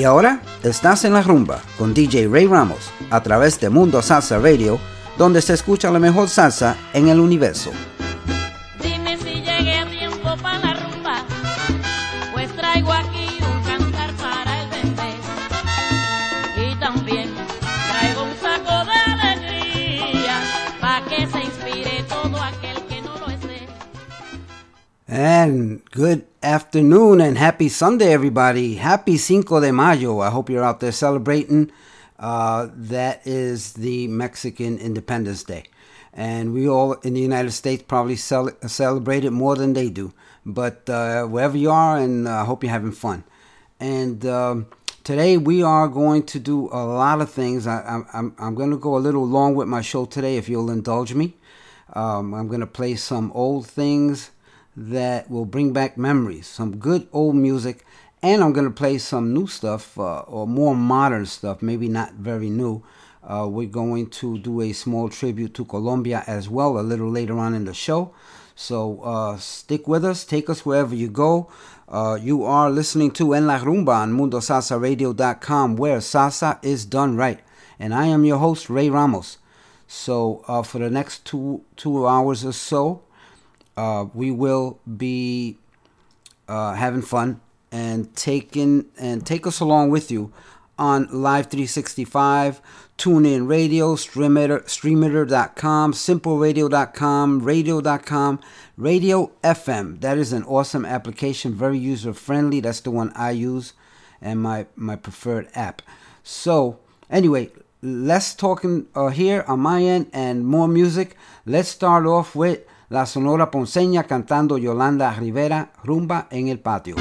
Y ahora estás en la rumba con DJ Ray Ramos a través de Mundo Salsa Radio, donde se escucha la mejor salsa en el universo. And good afternoon and happy Sunday, everybody. Happy Cinco de Mayo. I hope you're out there celebrating. Uh, that is the Mexican Independence Day. And we all in the United States probably cel- celebrate it more than they do. But uh, wherever you are, and I uh, hope you're having fun. And um, today we are going to do a lot of things. I, am I'm, I'm going to go a little long with my show today, if you'll indulge me. Um, I'm going to play some old things that will bring back memories, some good old music, and I'm going to play some new stuff uh, or more modern stuff, maybe not very new. Uh, we're going to do a small tribute to Colombia as well a little later on in the show. So uh, stick with us, take us wherever you go. Uh, you are listening to En La Rumba on MundoSalsaRadio.com, where salsa is done right. And I am your host, Ray Ramos. So uh, for the next two two hours or so, uh, we will be uh, having fun and taking and take us along with you on Live 365, TuneIn Radio, Streema, Streema.com, SimpleRadio.com, Radio.com, Radio FM. That is an awesome application, very user friendly. That's the one I use and my, my preferred app. So, anyway, less talking uh, here on my end and more music. Let's start off with la Sonora Ponceña cantando Yolanda Rivera, rumba en el patio.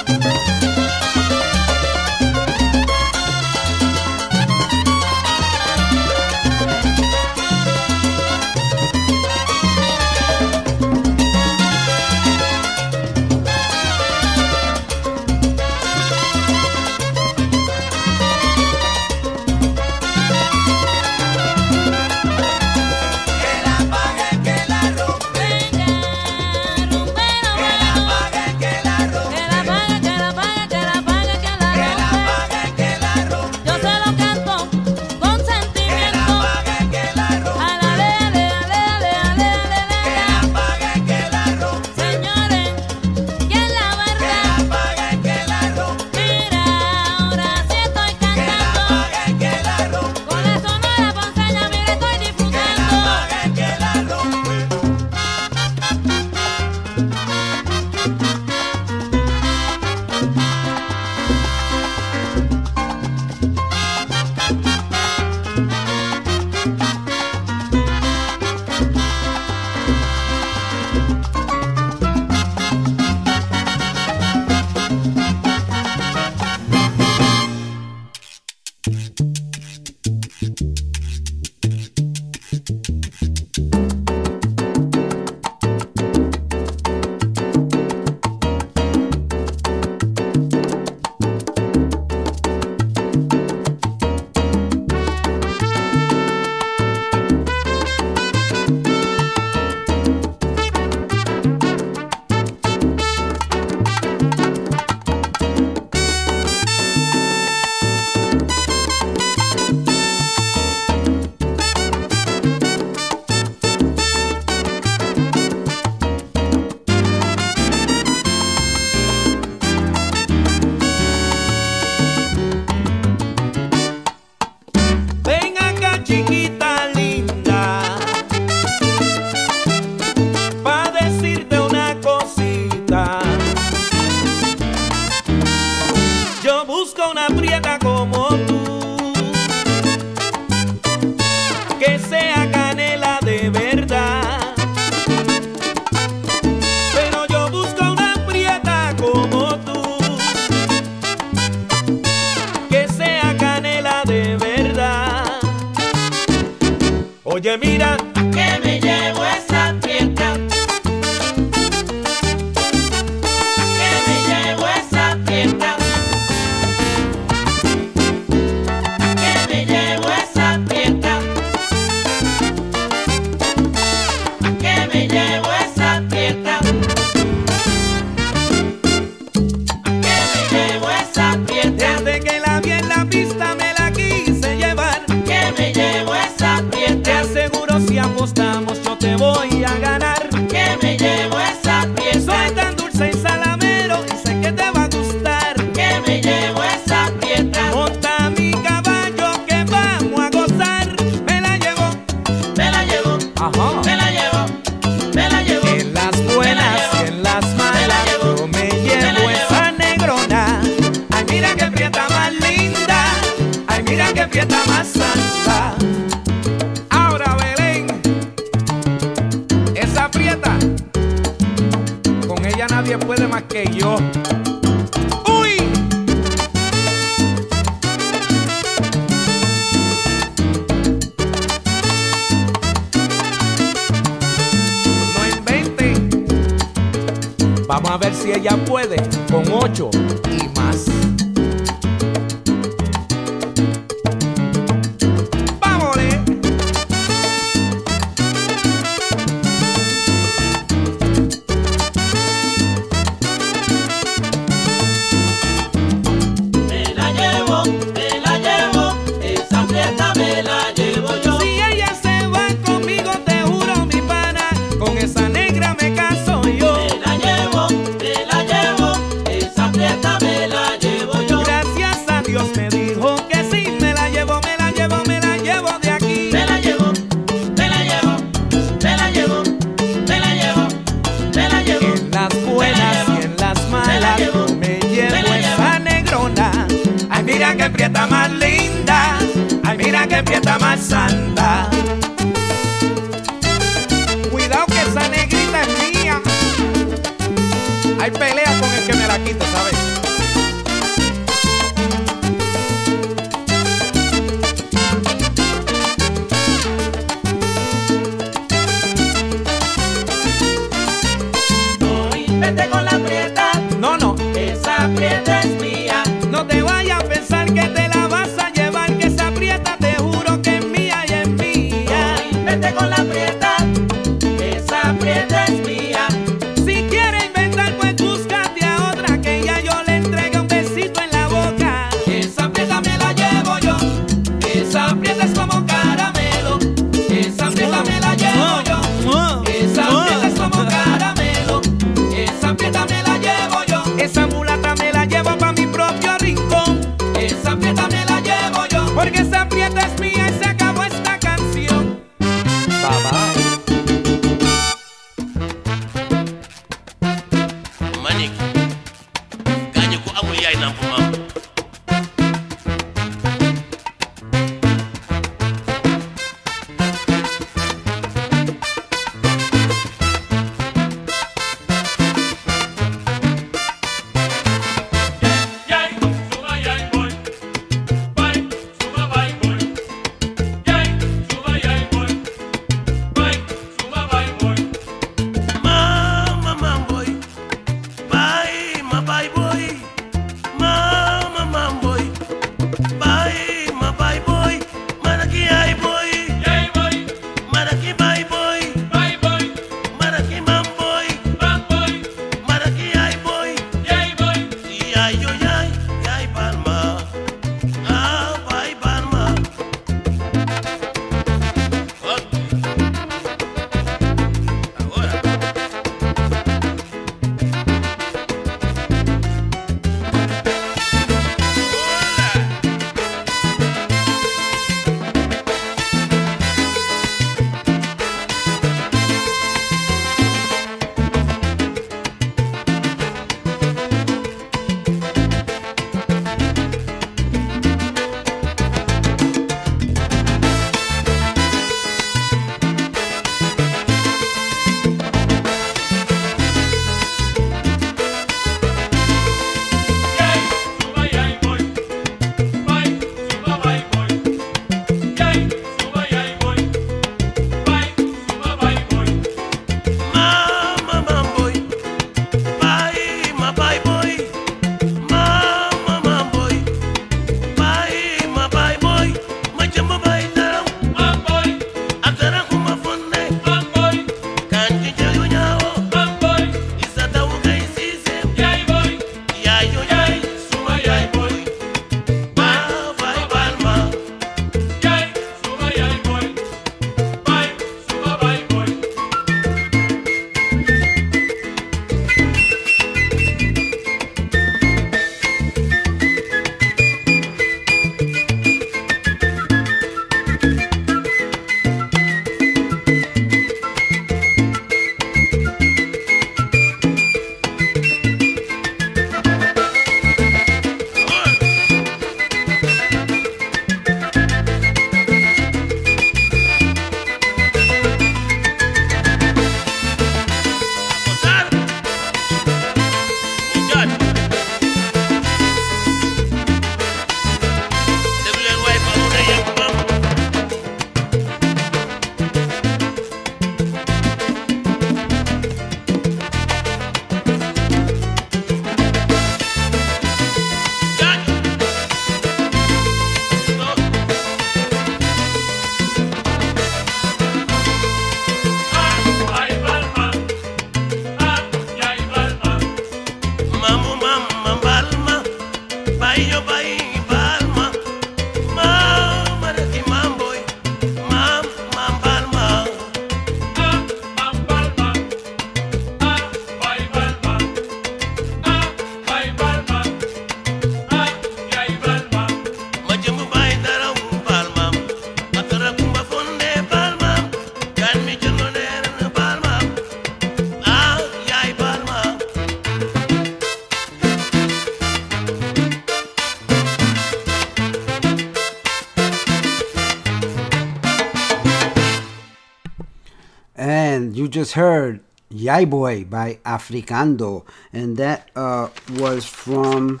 Just heard Yai Boy by Africando, and that uh, was from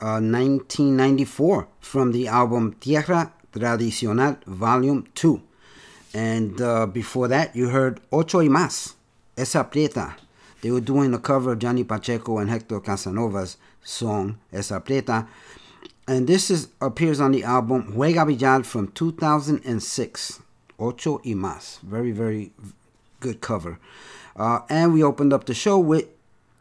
uh, 1994 from the album Tierra Tradicional Volume 2. And uh, before that, you heard Ocho y Más, Esa Prieta. They were doing a cover of Johnny Pacheco and Hector Casanova's song Esa Prieta. And this is appears on the album Juega Billar from 2006. Ocho y Más. Very, very good cover. Uh, and we opened up the show with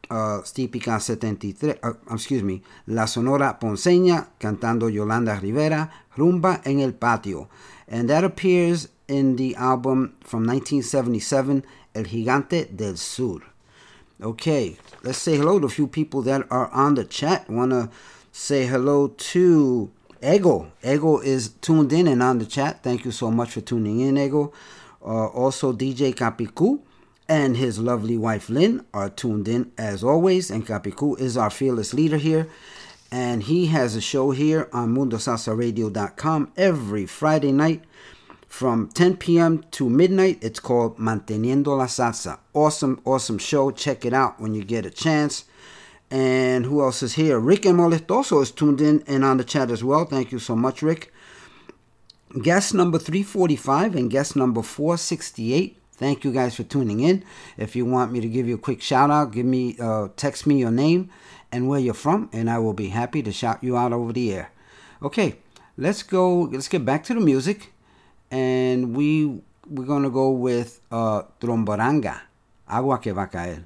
uh, Típica 73, uh, excuse me, La Sonora Ponceña cantando Yolanda Rivera, Rumba en el Patio. And that appears in the album from 1977, El Gigante del Sur. Okay, let's say hello to a few people that are on the chat. Want to say hello to Ego. Ego is tuned in and on the chat. Thank you so much for tuning in, Ego. Uh, also, DJ Capicu and his lovely wife Lynn are tuned in as always. And Capicu is our fearless leader here. And he has a show here on MundoSalsaRadio.com every Friday night from 10 p.m. to midnight. It's called Manteniendo la Salsa. Awesome, awesome show. Check it out when you get a chance. And who else is here? Rick El Molestoso is tuned in and on the chat as well. Thank you so much, Rick. Guest number 345 and guest number 468. Thank you guys for tuning in. If you want me to give you a quick shout out, give me uh, text me your name and where you're from, and I will be happy to shout you out over the air. Okay, let's go. Let's get back to the music, and we we're gonna go with uh, Tromboranga, Agua que va a caer.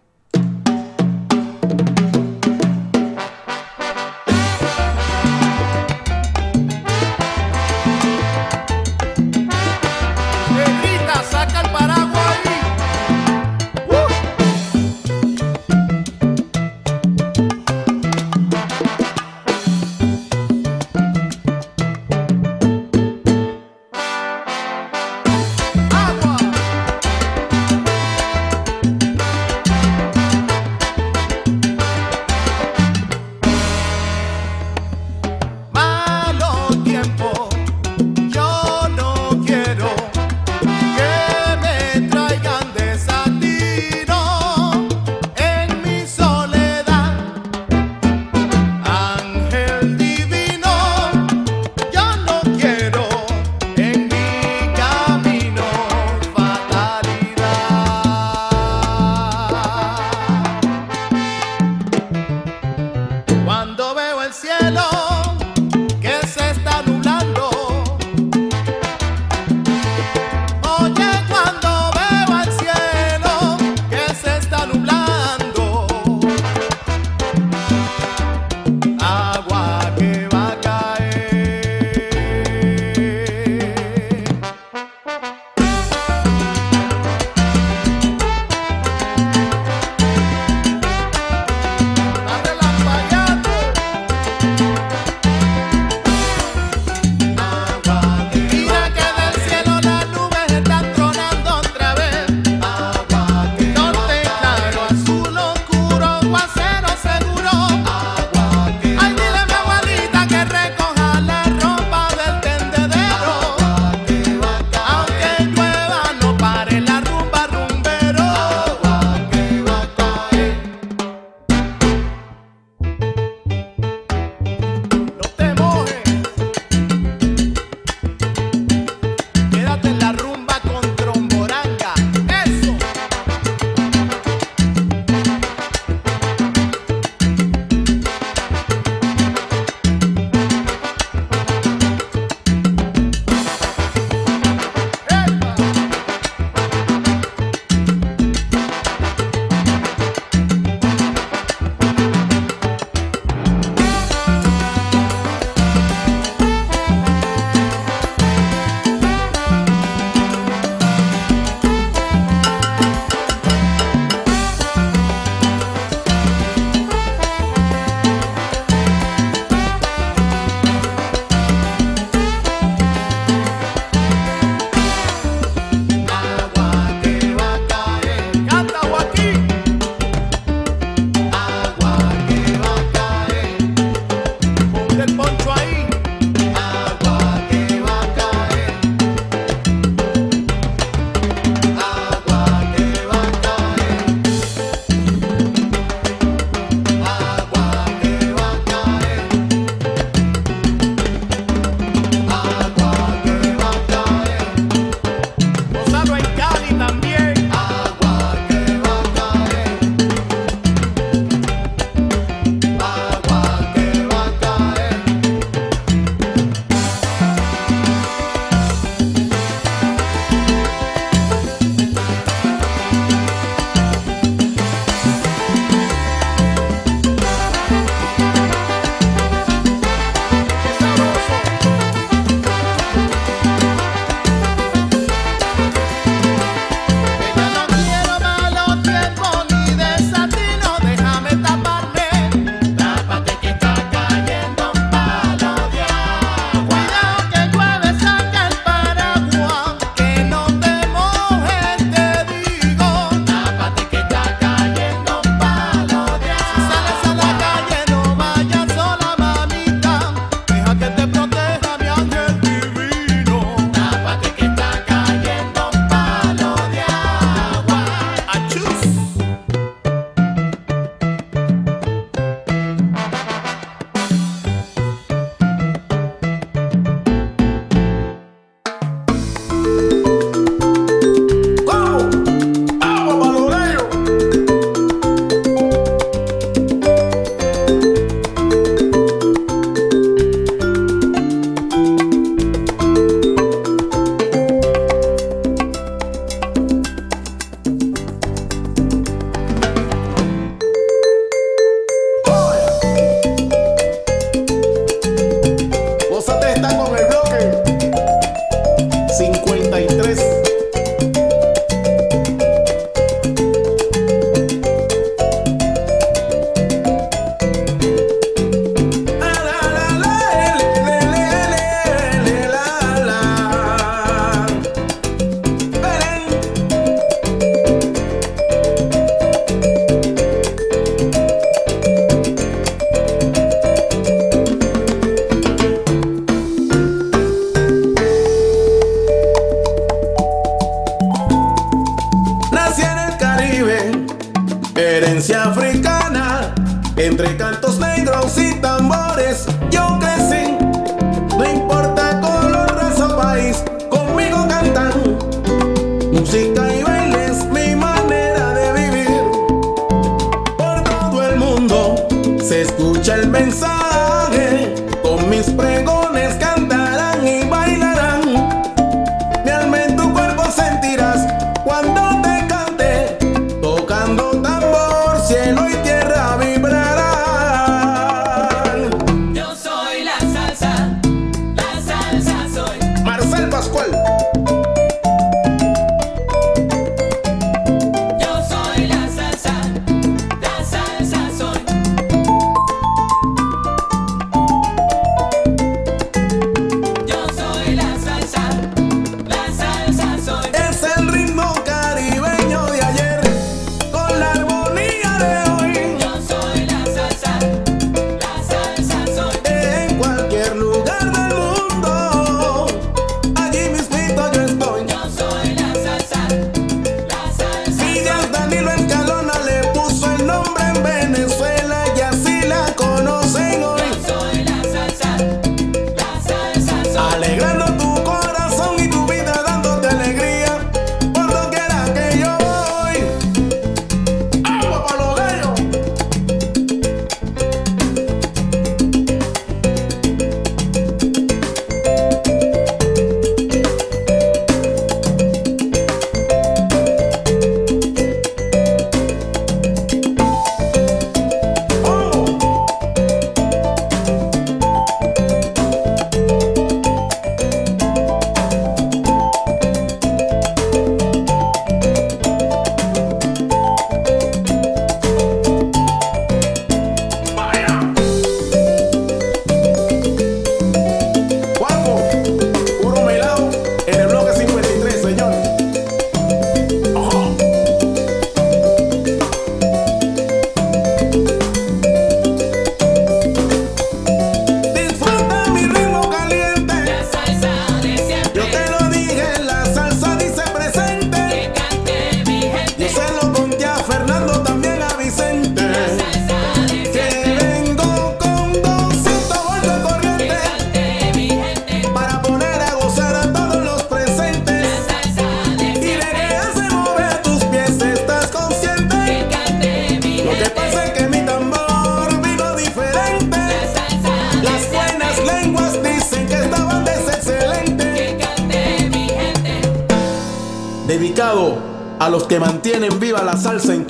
a los que mantienen viva la salsa en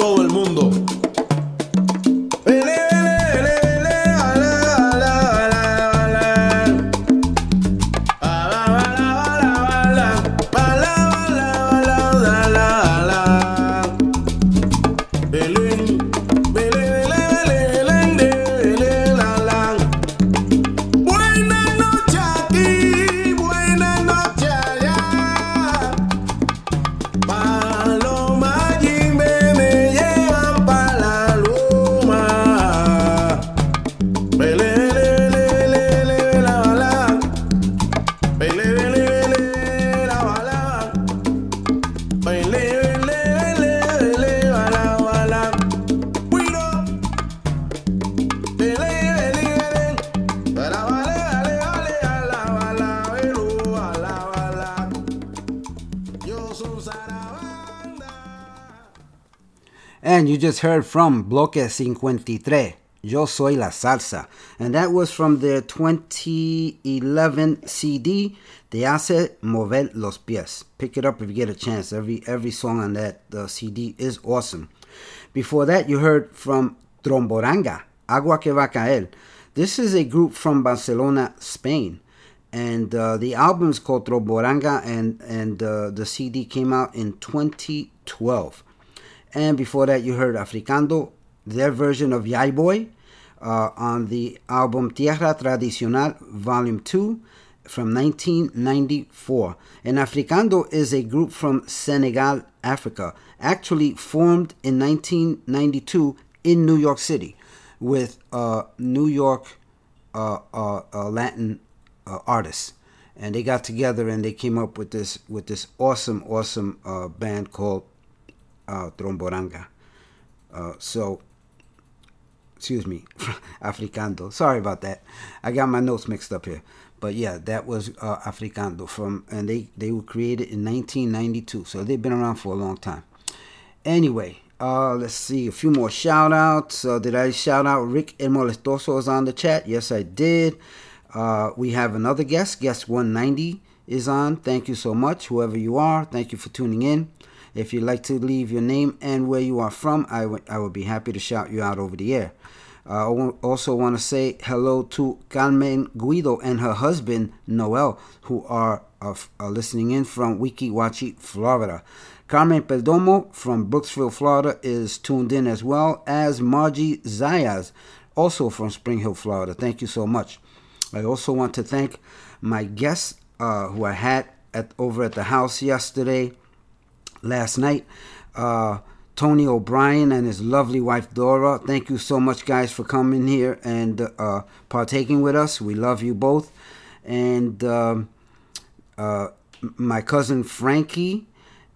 just heard from Bloque 53, Yo Soy la Salsa. And that was from their 2011 CD, Te Hace Mover los Pies. Pick it up if you get a chance. Every every song on that uh, CD is awesome. Before that, you heard from Tromboranga, Agua que va caer. This is a group from Barcelona, Spain. And uh, the album is called Tromboranga, and, and uh, the CD came out in 2012. And before that, you heard Africando, their version of Yai Boy uh, on the album Tierra Tradicional Volume 2 from 1994. And Africando is a group from Senegal, Africa, actually formed in 1992 in New York City with uh, New York uh, uh, uh Latin uh, artists. And they got together and they came up with this with this awesome, awesome band called uh, Tromboranga. Uh, so, excuse me, Africando. Sorry about that. I got my notes mixed up here. But yeah, that was uh, Africando from, and they, they were created in 1992. So they've been around for a long time. Anyway, uh, let's see a few more shout outs. Uh, did I shout out Rick El Molestoso is on the chat? Yes, I did. Uh, we have another guest, guest 190 is on. Thank you so much, whoever you are. Thank you for tuning in. If you'd like to leave your name and where you are from, I, w- I would be happy to shout you out over the air. Uh, I also want to say hello to Carmen Guido and her husband Noel, who are, are listening in from Weeki Wachee, Florida. Carmen Perdomo from Brooksville, Florida, is tuned in as well as Margie Zayas, also from Spring Hill, Florida. Thank you so much. I also want to thank my guests uh, who I had at over at the house yesterday, last night. Uh, Tony O'Brien and his lovely wife Dora. Thank you so much, guys, for coming here and uh, partaking with us. We love you both. And um, uh, my cousin Frankie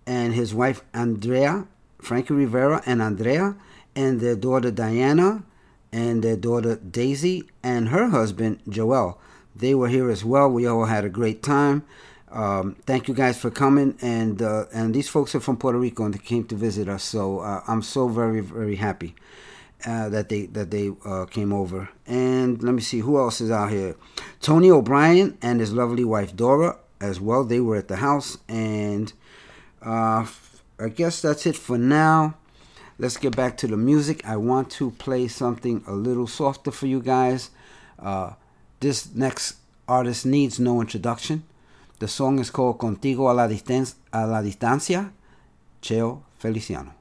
and his wife Andrea, Frankie Rivera and Andrea, and their daughter Diana, and their daughter Daisy, and her husband Joel. They were here as well. We all had a great time. Um, thank you guys for coming, and uh, and these folks are from Puerto Rico and they came to visit us. So uh, I'm so very very happy uh, that they that they uh, came over. And let me see who else is out here. Tony O'Brien and his lovely wife Dora as well. They were at the house, and uh, I guess that's it for now. Let's get back to the music. I want to play something a little softer for you guys. Uh, this next artist needs no introduction. The song is called Contigo a la, a la Distancia, Cheo Feliciano.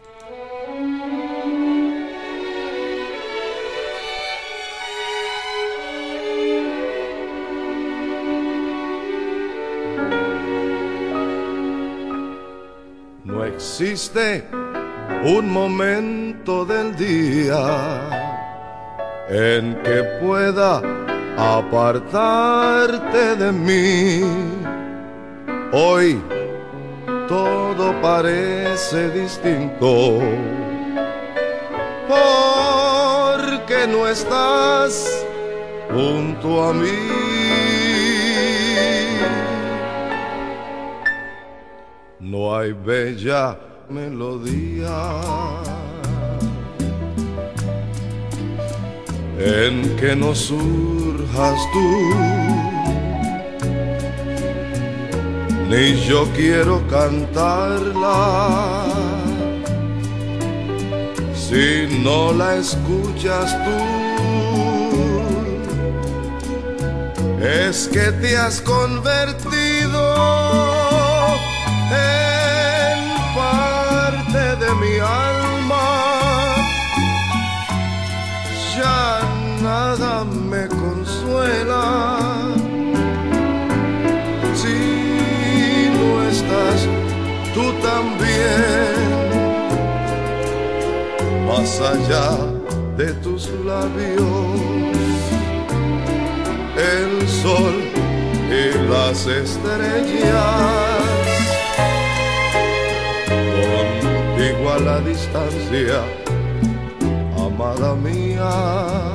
No existe un momento del día en que pueda apartarte de mí. Hoy todo parece distinto porque no estás junto a mí. No hay bella melodía en que no surjas tú. Ni yo quiero cantarla si no la escuchas tú. Es que te has convertido en parte de mi alma. Más allá de tus labios, el sol y las estrellas. Contigo a la distancia, amada mía,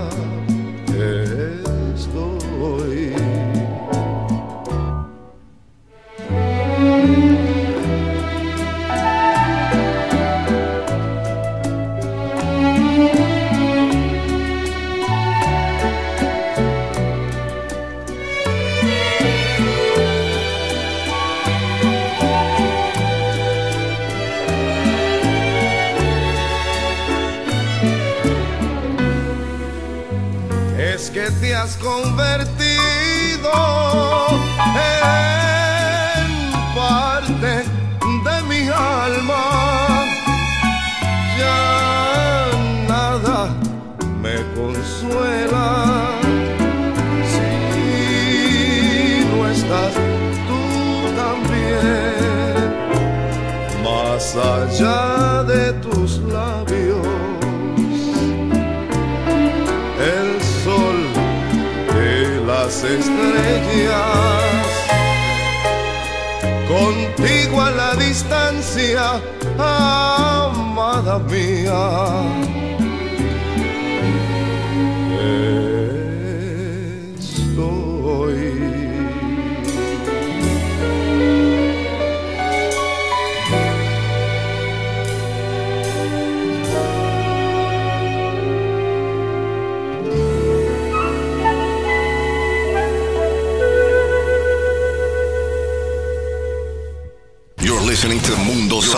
has convertido estrellas. Contigo a la distancia, amada mía.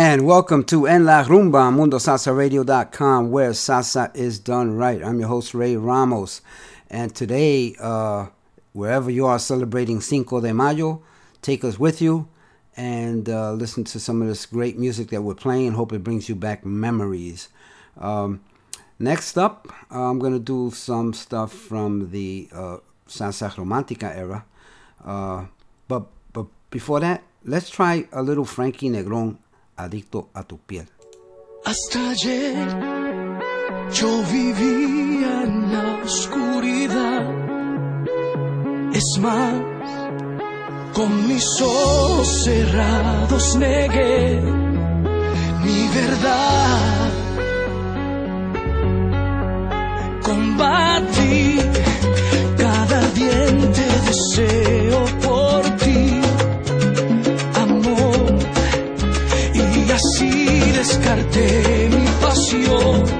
And welcome to En La Rumba, MundoSalsaRadio.com, where salsa is done right. I'm your host, Ray Ramos. And today, uh, wherever you are celebrating Cinco de Mayo, take us with you and uh, listen to some of this great music that we're playing. Hope it brings you back memories. Um, next up, I'm going to do some stuff from the uh, Salsa Romantica era. Uh, but, but before that, let's try a little Frankie Negron adicto a tu piel. Hasta ayer yo vivía en la oscuridad. Es más, con mis ojos cerrados negué mi verdad. Combatí cada diente deseo así descarté mi pasión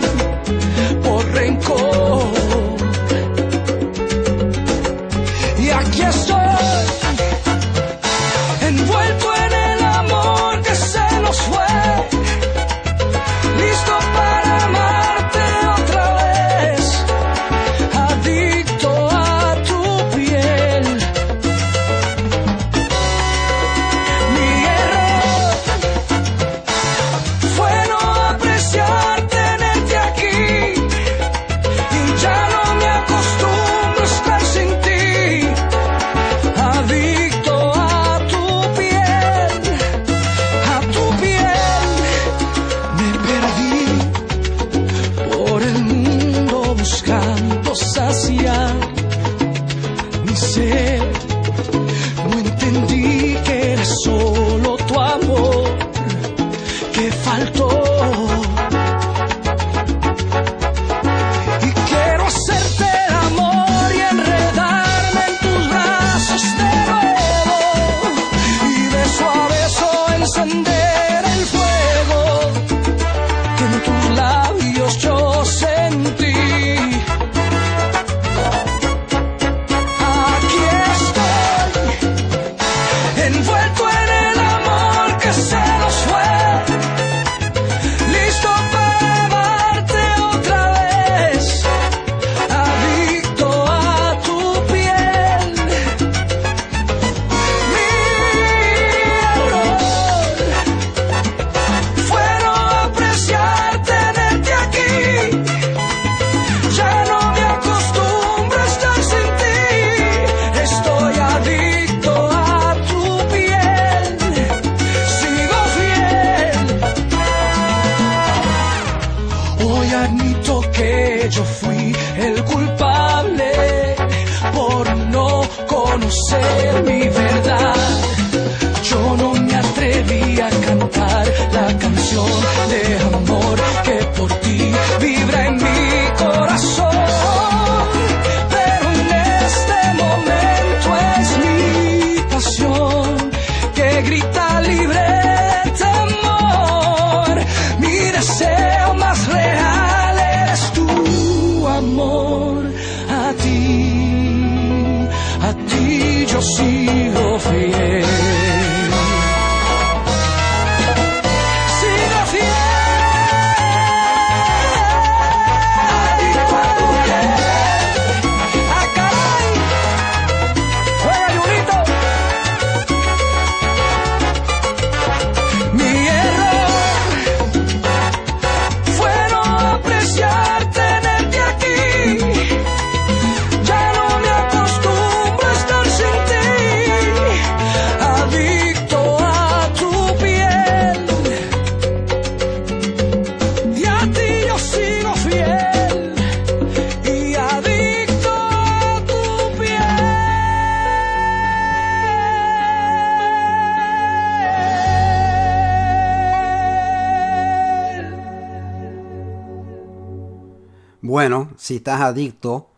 bueno, si estás adicto,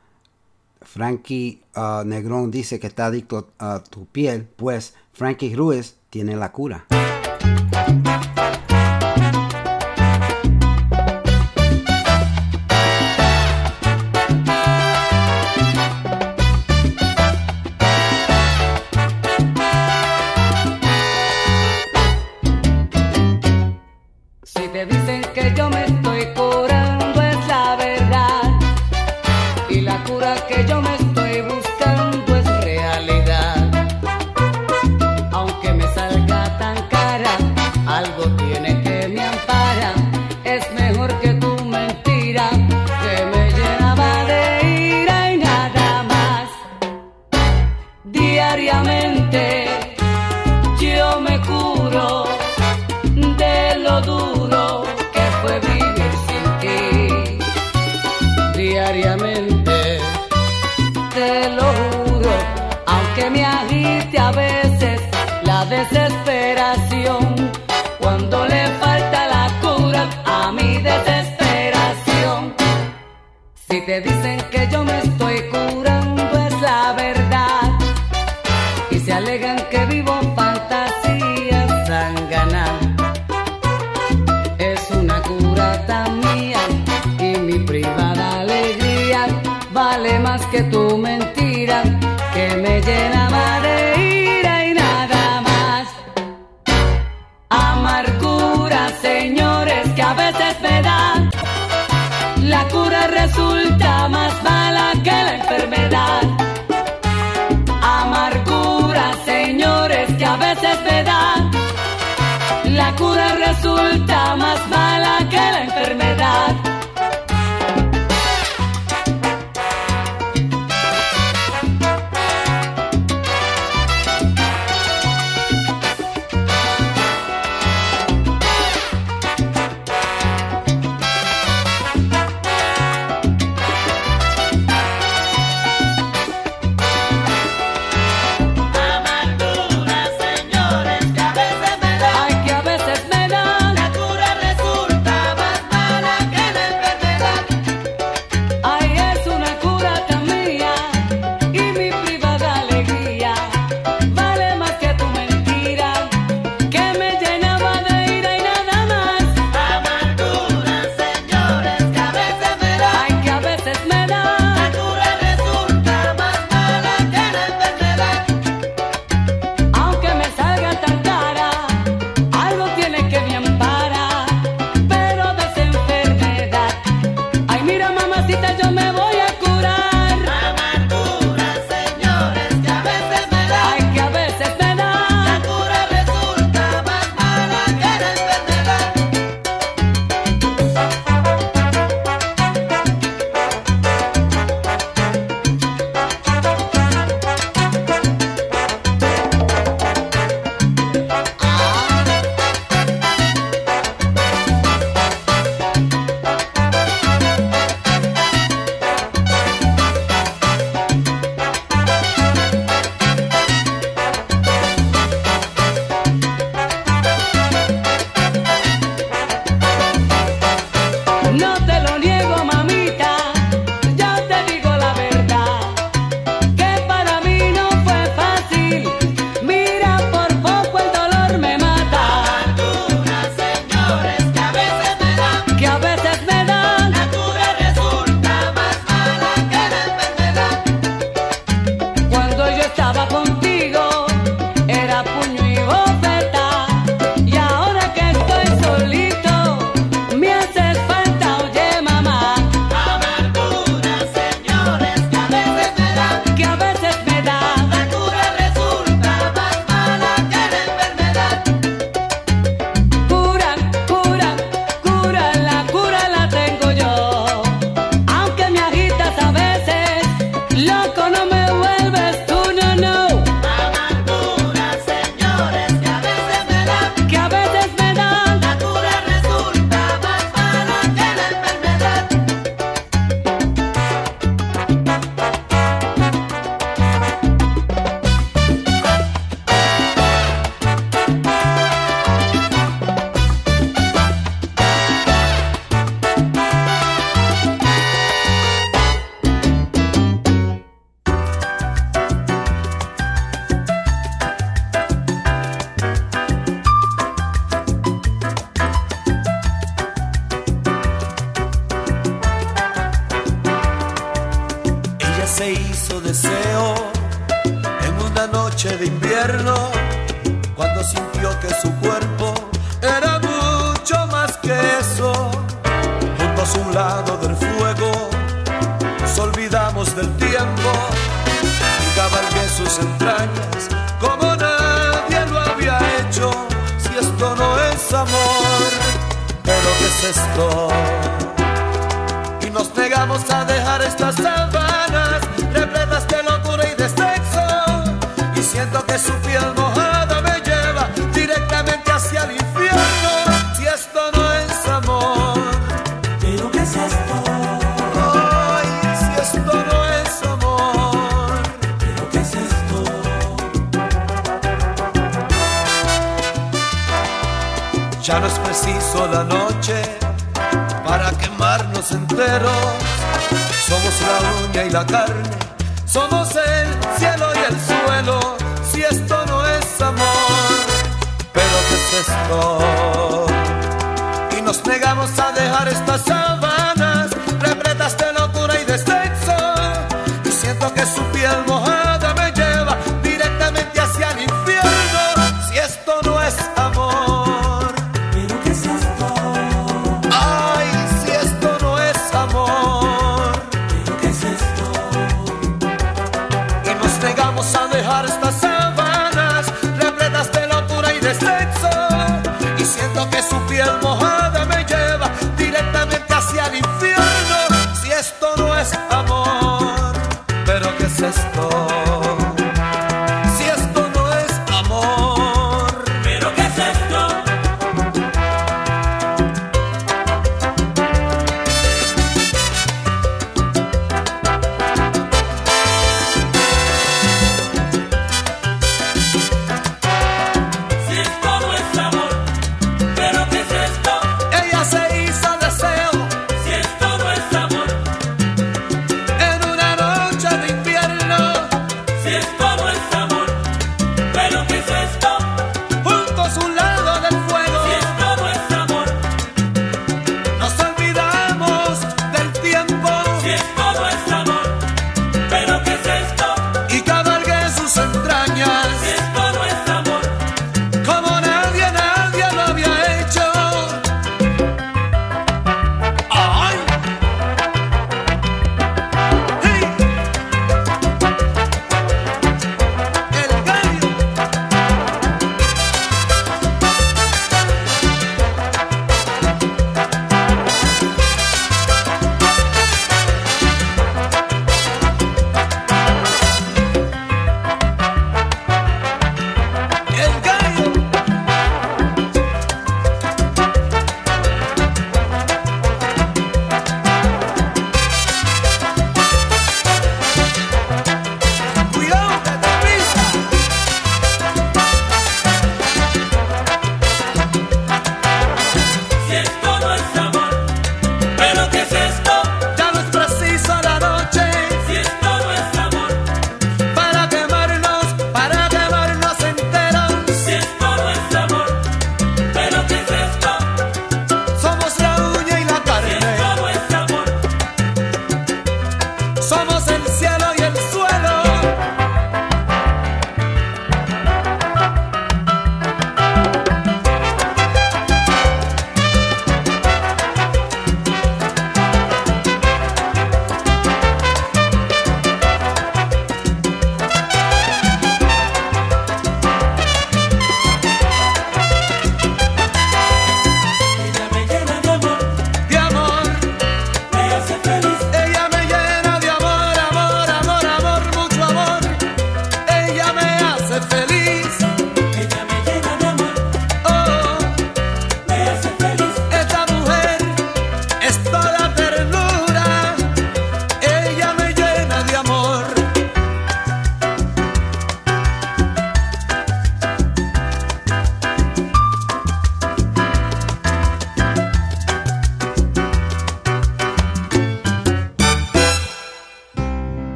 Frankie uh, Negrón dice que está adicto a tu piel, pues Frankie Ruiz tiene la cura.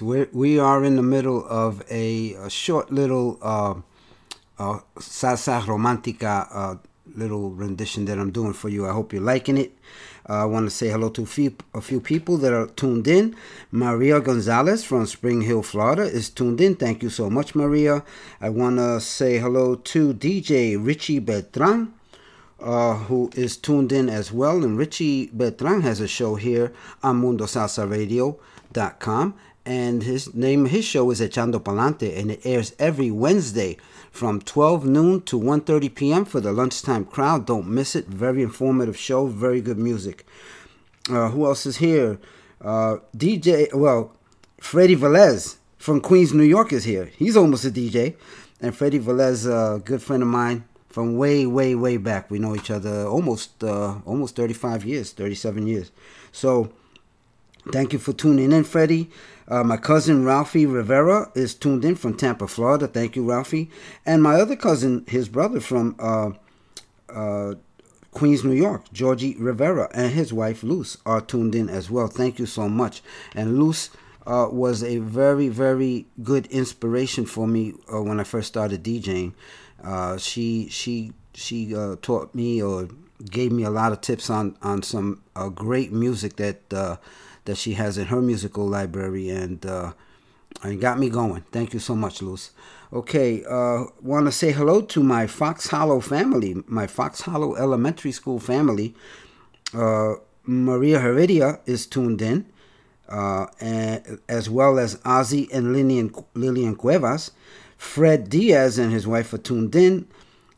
We're, we are in the middle of a, a short little uh, uh, salsa romantica uh, little rendition that I'm doing for you. I hope you're liking it. Uh, I want to say hello to a few, a few people that are tuned in. Maria Gonzalez from Spring Hill, Florida is tuned in. Thank you so much, Maria. I want to say hello to DJ Richie Beltran uh, who is tuned in as well. And Richie Beltran has a show here on MundoSalsaRadio.com. And his name, his show is Echando Palante, and it airs every Wednesday from 12 noon to 1.30 p.m. for the lunchtime crowd. Don't miss it. Very informative show, very good music. Uh, who else is here? Uh, DJ, well, Freddie Velez from Queens, New York is here. He's almost a DJ. And Freddie Velez, a good friend of mine from way, way, way back. We know each other almost, uh, almost 35 years, 37 years. So thank you for tuning in, Freddie. Uh, my cousin Ralphie Rivera is tuned in from Tampa, Florida. Thank you, Ralphie. And my other cousin, his brother from uh, uh, Queens, New York, Georgie Rivera, and his wife Luz are tuned in as well. Thank you so much. And Luz uh, was a very, very good inspiration for me uh, when I first started DJing. Uh, she she she taught me or gave me a lot of tips on on some great music that that she has in her musical library, and uh, and got me going. Thank you so much, Luz. Okay, uh, want to say hello to my Fox Hollow family, my Fox Hollow Elementary School family. Uh, Maria Heredia is tuned in. uh, and, as well as Ozzy and Lillian, Lillian Cuevas. Fred Diaz and his wife are tuned in.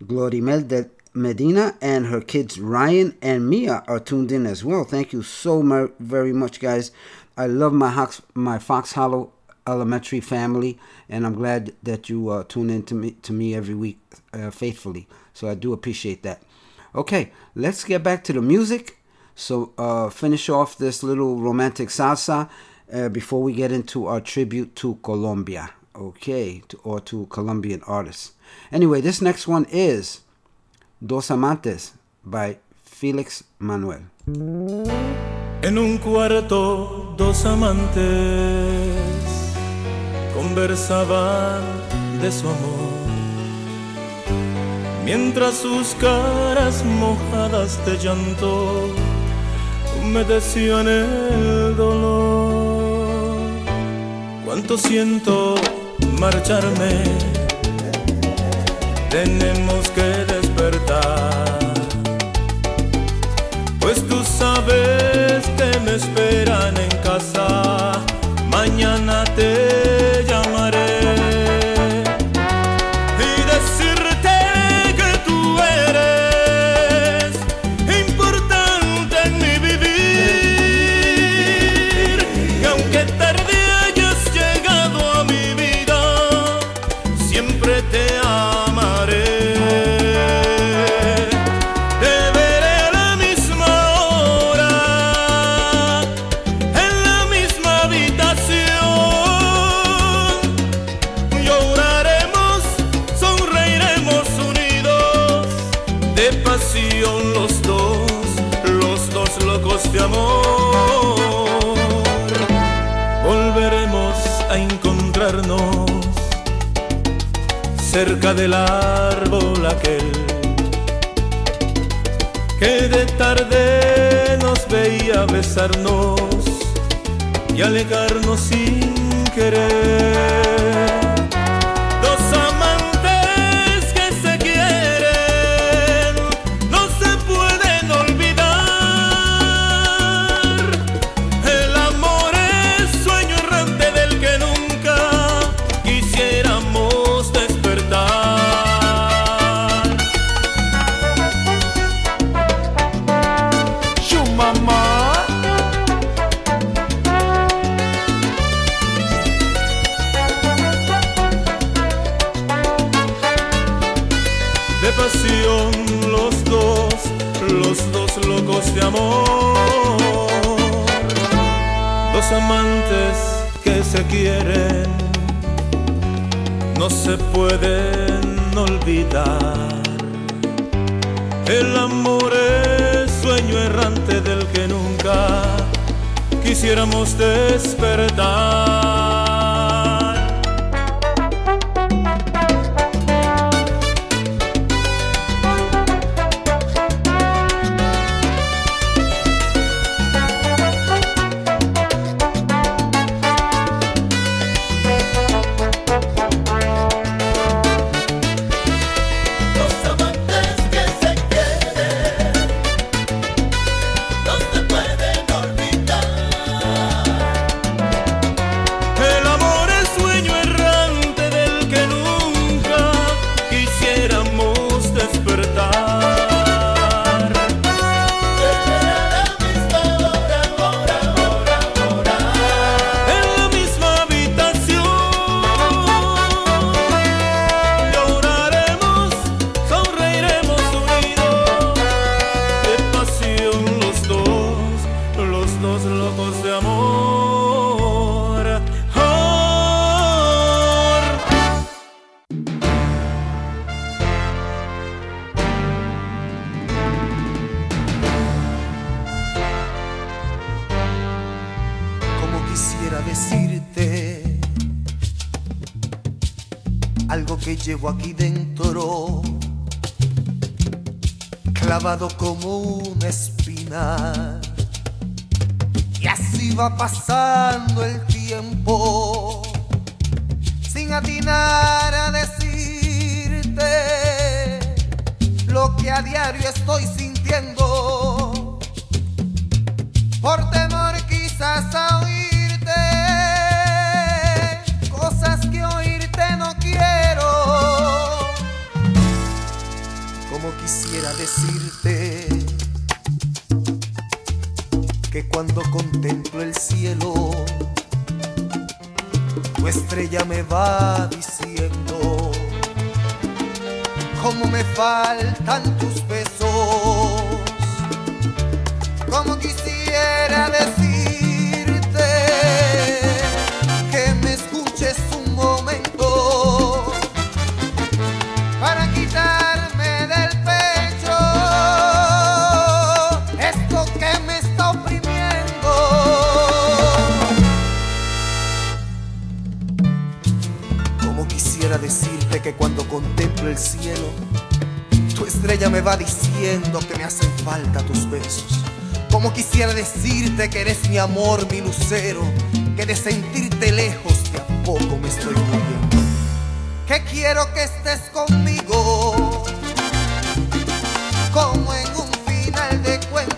Glorimel Medina and her kids Ryan and Mia are tuned in as well. Thank you so mu- very much, guys. I love my Fox, my Fox Hollow Elementary family, and I'm glad that you uh, tune in to me to me every week uh, faithfully. So I do appreciate that. Okay, let's get back to the music. So uh, finish off this little romantic salsa uh, before we get into our tribute to Colombia. Okay, to, or to Colombian artists. Anyway, this next one is Dos Amantes by Felix Manuel. En un cuarto dos amantes conversaban de su amor, mientras sus caras mojadas de llanto humedecían el dolor. Cuánto siento marcharme, tenemos que algo que decirte que cuando contemplo el cielo, tu estrella me va diciendo que me hacen falta tus besos. Como quisiera decirte que eres mi amor, mi lucero, que de sentirte lejos de a poco me estoy muriendo. Que quiero que estés conmigo, como en un final de cuentas.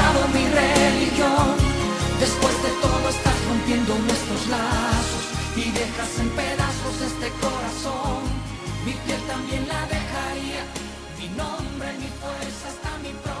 rompiendo nuestros lazos y dejas en pedazos este corazón. Mi piel también la dejaría. Mi nombre, mi fuerza, hasta mi propia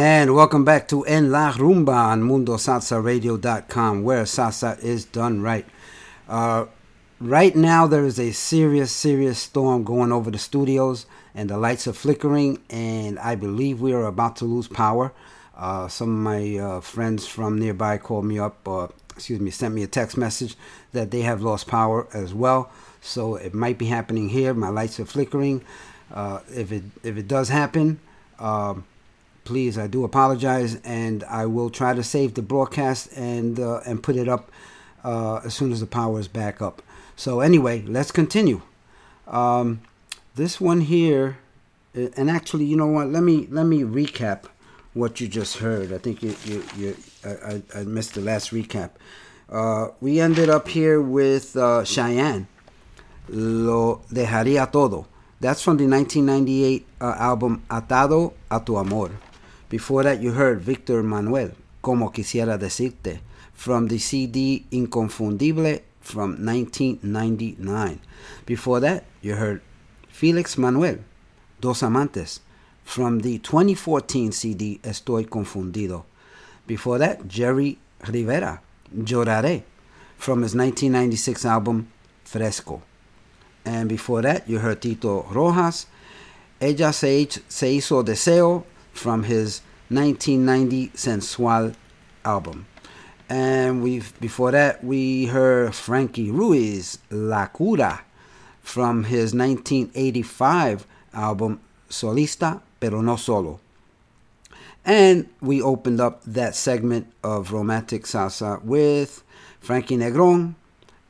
And welcome back to En La Rumba on MundoSalsaRadio.com, where salsa is done right. Uh, right now, there is a serious, serious storm going over the studios, and the lights are flickering, and I believe we are about to lose power. Uh, some of my uh, friends from nearby called me up, uh, excuse me, sent me a text message that they have lost power as well. So it might be happening here. My lights are flickering. Uh, if it if it does happen, um, please i do apologize and i will try to save the broadcast and uh, and put it up uh, as soon as the power is back up. So anyway let's continue. Um, this one here and actually you know what? Let me let me recap what you just heard. I think you you, you I, I, I missed the last recap. Uh, we ended up here with uh, Chayanne lo dejaría todo. That's from the 1998 uh, album atado a tu amor before that, you heard Victor Manuelle, Como Quisiera Decirte, from the CD Inconfundible from 1999. Before that, you heard Felix Manuel, Dos Amantes, from the 2014 CD Estoy Confundido. Before that, Jerry Rivera, Lloraré, from his 1996 album Fresco. And before that, you heard Tito Rojas, Ella se, se hizo deseo from his 1990 Sensual album. And we before that we heard Frankie Ruiz La Cura from his 1985 album Solista Pero No Solo. And we opened up that segment of romantic salsa with Frankie Negron,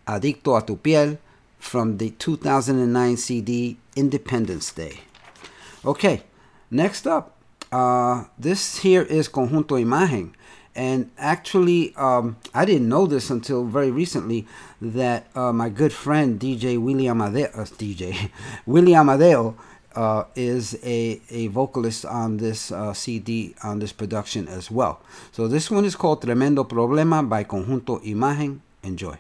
Adicto a tu piel from the 2009 CD Independence Day. Okay, next up uh, this here is Conjunto Imagen. And actually, um, I didn't know this until very recently that uh, my good friend DJ William Amadeo, uh, DJ William Amadeo, uh, is a, a vocalist on this uh, CD on this production as well. So this one is called Tremendo Problema by Conjunto Imagen. Enjoy.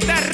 que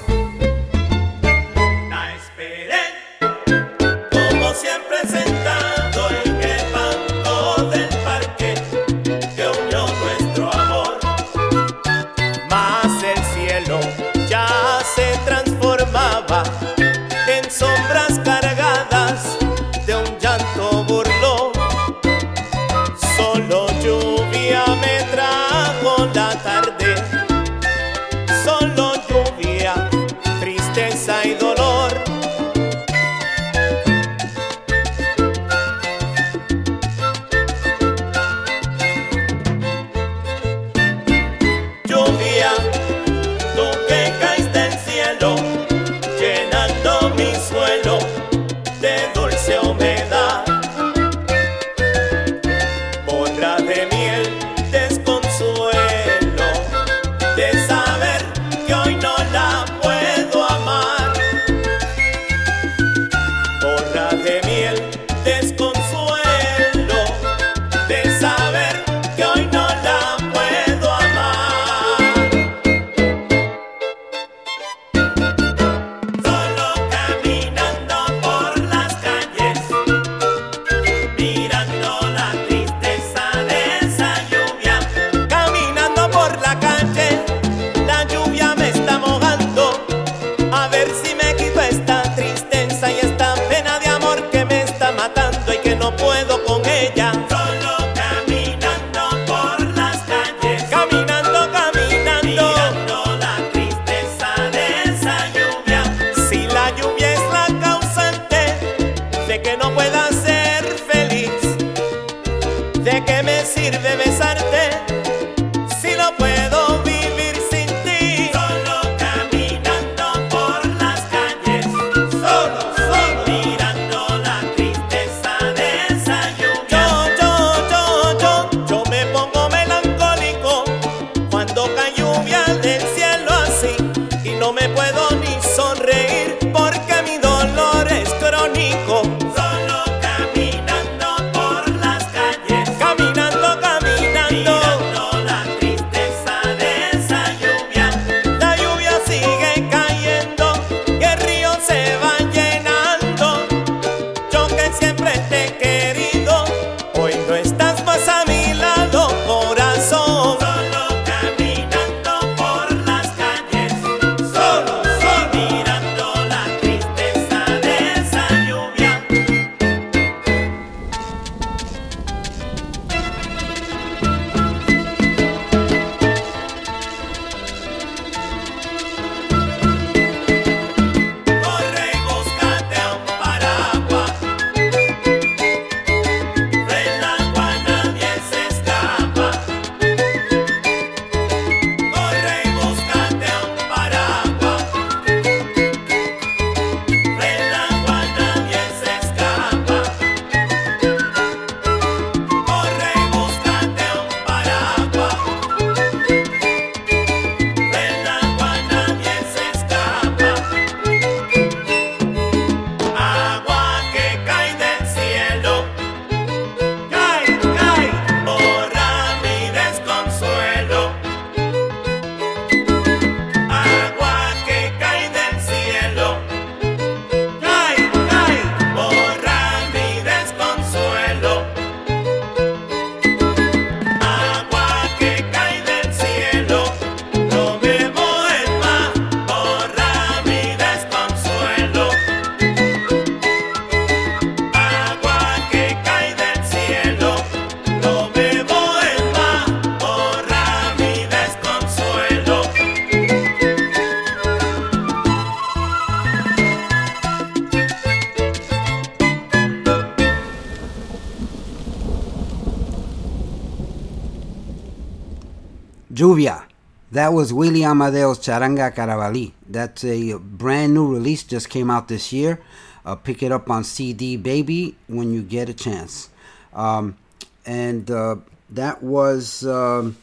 Amadeo's Charanga Carabalí. That's a brand new release, just came out this year. Uh, pick it up on CD Baby when you get a chance. Um, and uh, that was um,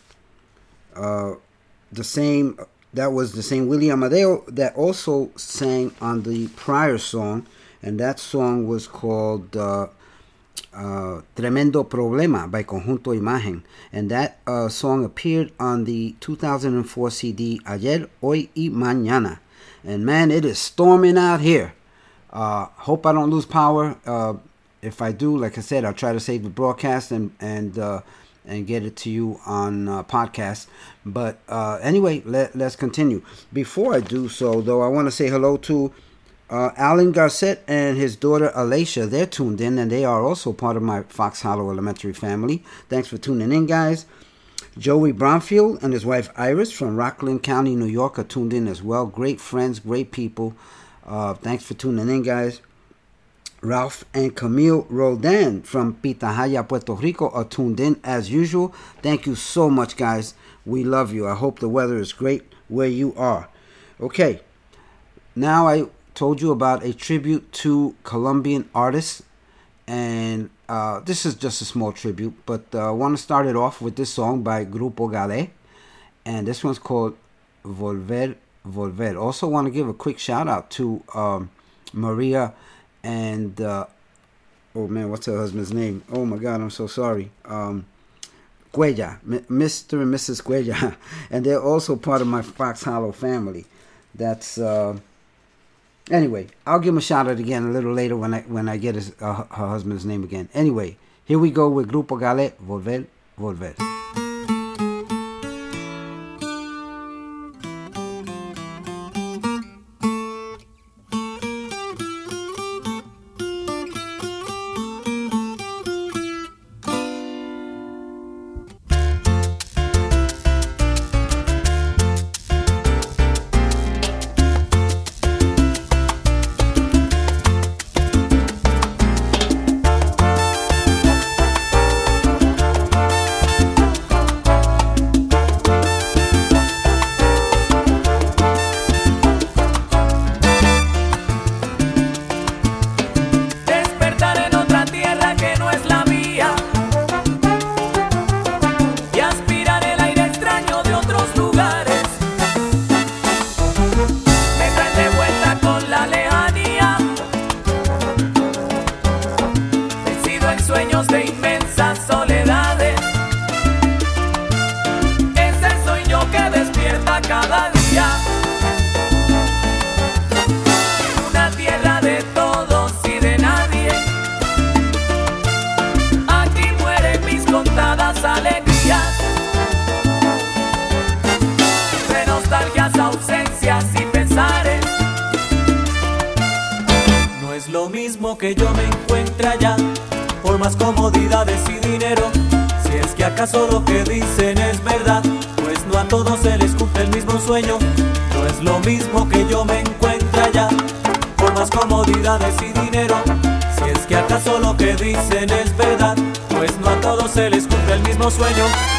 uh, the same. That was the same William Amadeo that also sang on the prior song, and that song was called uh, uh, Tremendo Problema by Conjunto Imagen, and that uh, song appeared on the 2004 CD Ayer, Hoy y Mañana. And man, it is storming out here. Uh, hope I don't lose power. Uh, if I do, like I said, I'll try to save the broadcast and and uh, and get it to you on uh, podcast. But uh, anyway, let, let's continue. Before I do so, though, I want to say hello to uh, Alan Garcett and his daughter Alicia, they're tuned in and they are also part of my Fox Hollow Elementary family. Thanks for tuning in, guys. Joey Bromfield and his wife Iris from Rockland County, New York, are tuned in as well. Great friends, great people. Uh, thanks for tuning in, guys. Ralph and Camille Roldan from Pitahaya, Puerto Rico, are tuned in as usual. Thank you so much, guys. We love you. I hope the weather is great where you are. Okay, now I told you about a tribute to Colombian artists, and uh, this is just a small tribute, but uh, I want to start it off with this song by Grupo Gale, and this one's called Volver Volver. Also, want to give a quick shout out to um, Maria and uh, oh man, what's her husband's name? Oh my God, I'm so sorry. Um, Cuella, M- Mr. and Mrs. Cuella, and they're also part of my Fox Hollow family. That's uh, anyway. I'll give him a shout out again a little later when I when I get his, uh, her husband's name again. Anyway, here we go with Grupo Gale, Volver, Volver. Sueño.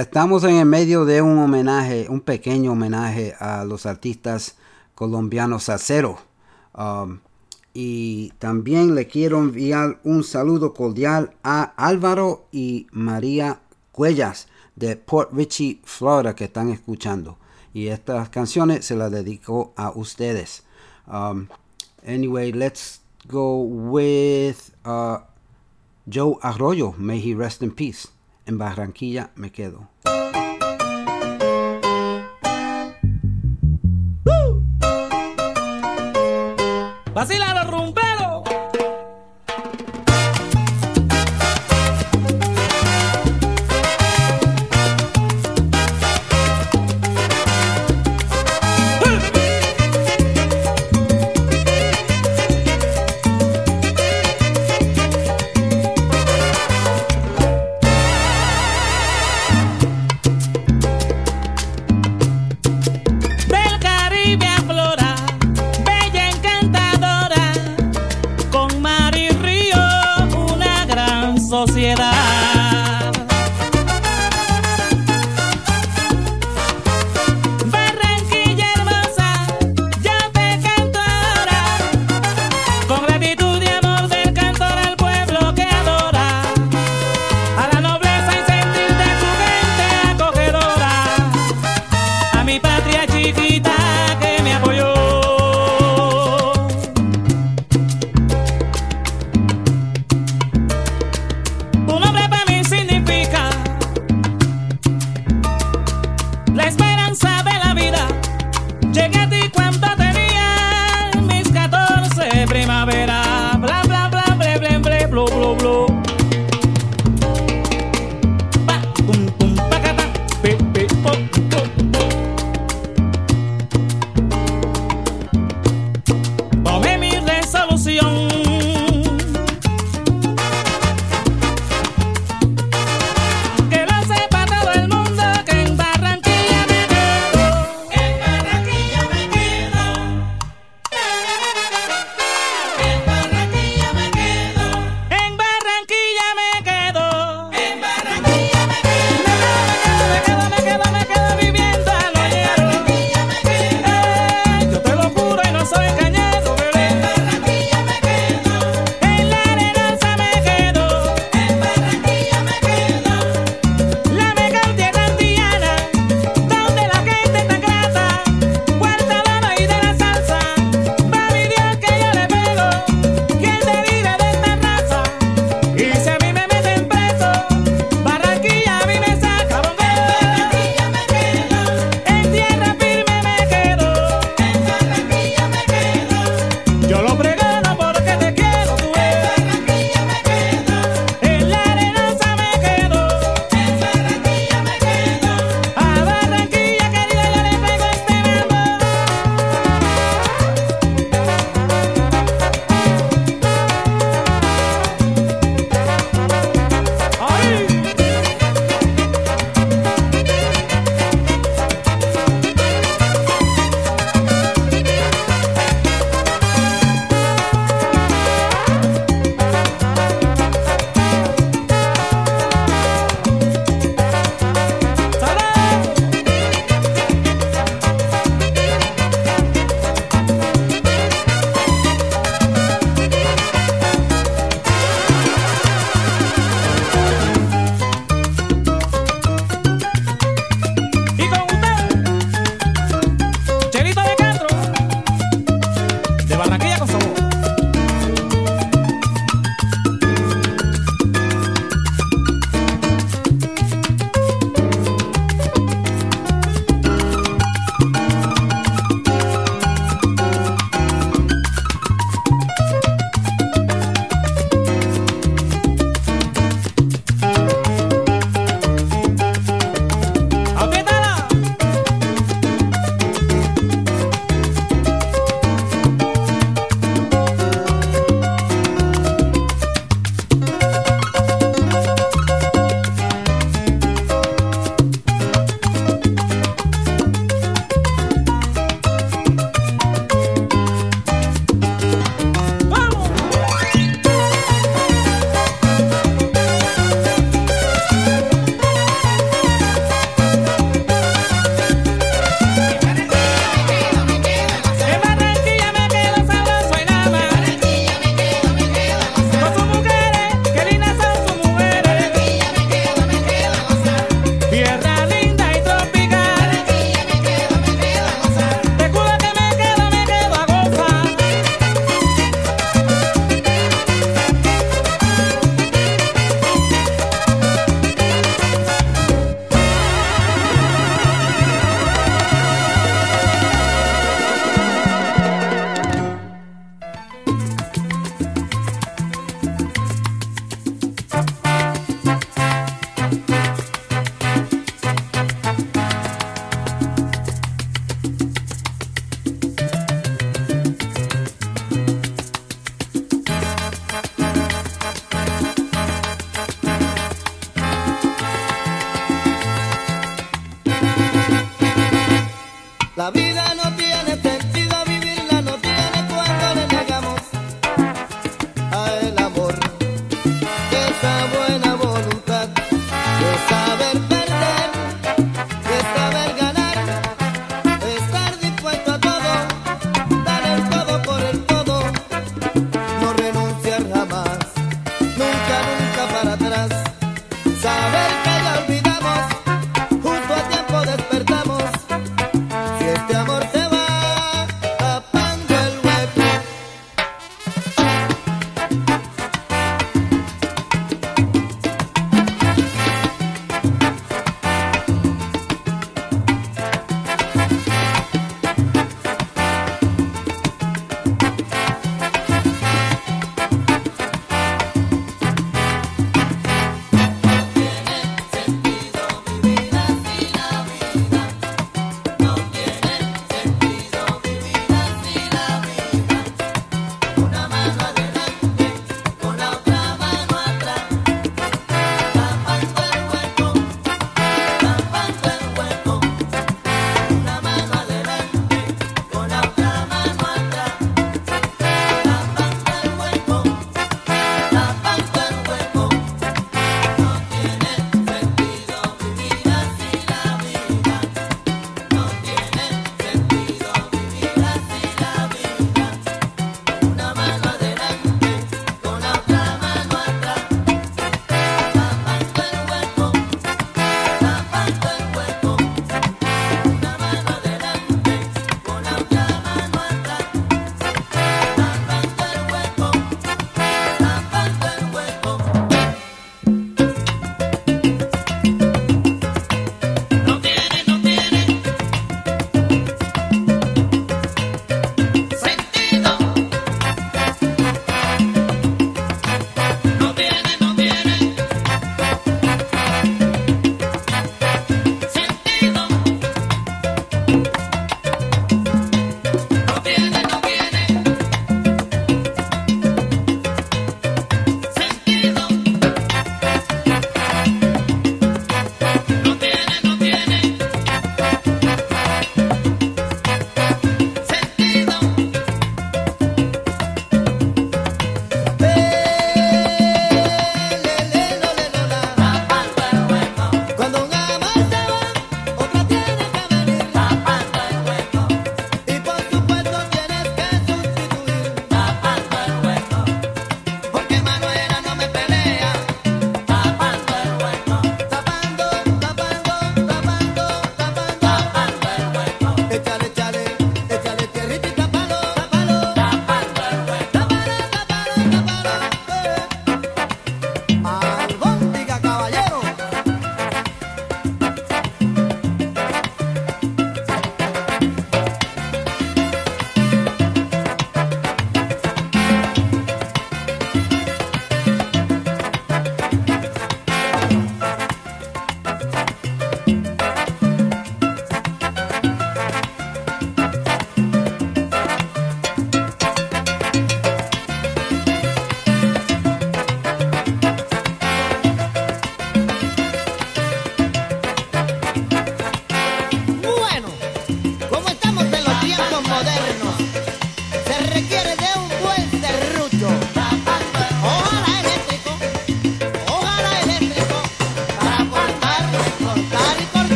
Estamos en el medio de un homenaje, un pequeño homenaje a los artistas colombianos acero. Um, y también le quiero enviar un saludo cordial a Álvaro y María Cuellas de Port Richie, Florida, que están escuchando. Y estas canciones se las dedico a ustedes. Um, anyway, let's go with uh, Joe Arroyo. May he rest in peace. En Barranquilla me quedo.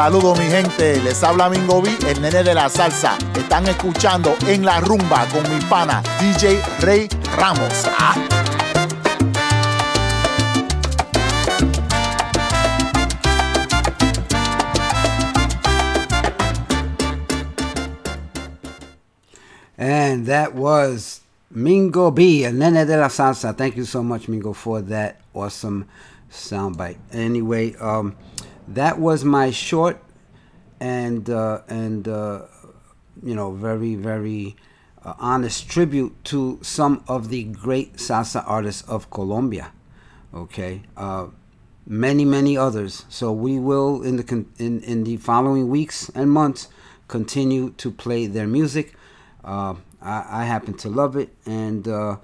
Saludos mi gente, les habla Mingo B, el nene de la salsa. Están escuchando en la rumba con mi pana DJ Rey Ramos. Ah. And that was Mingo B, El Nene de la Salsa. Thank you so much, Mingo, for that awesome soundbite. Anyway, um, that was my short and uh, and uh, you know very very uh, honest tribute to some of the great salsa artists of Colombia. Okay, uh, many many others. So we will in the con- in in the following weeks and months continue to play their music. Uh, I, I happen to love it, and uh,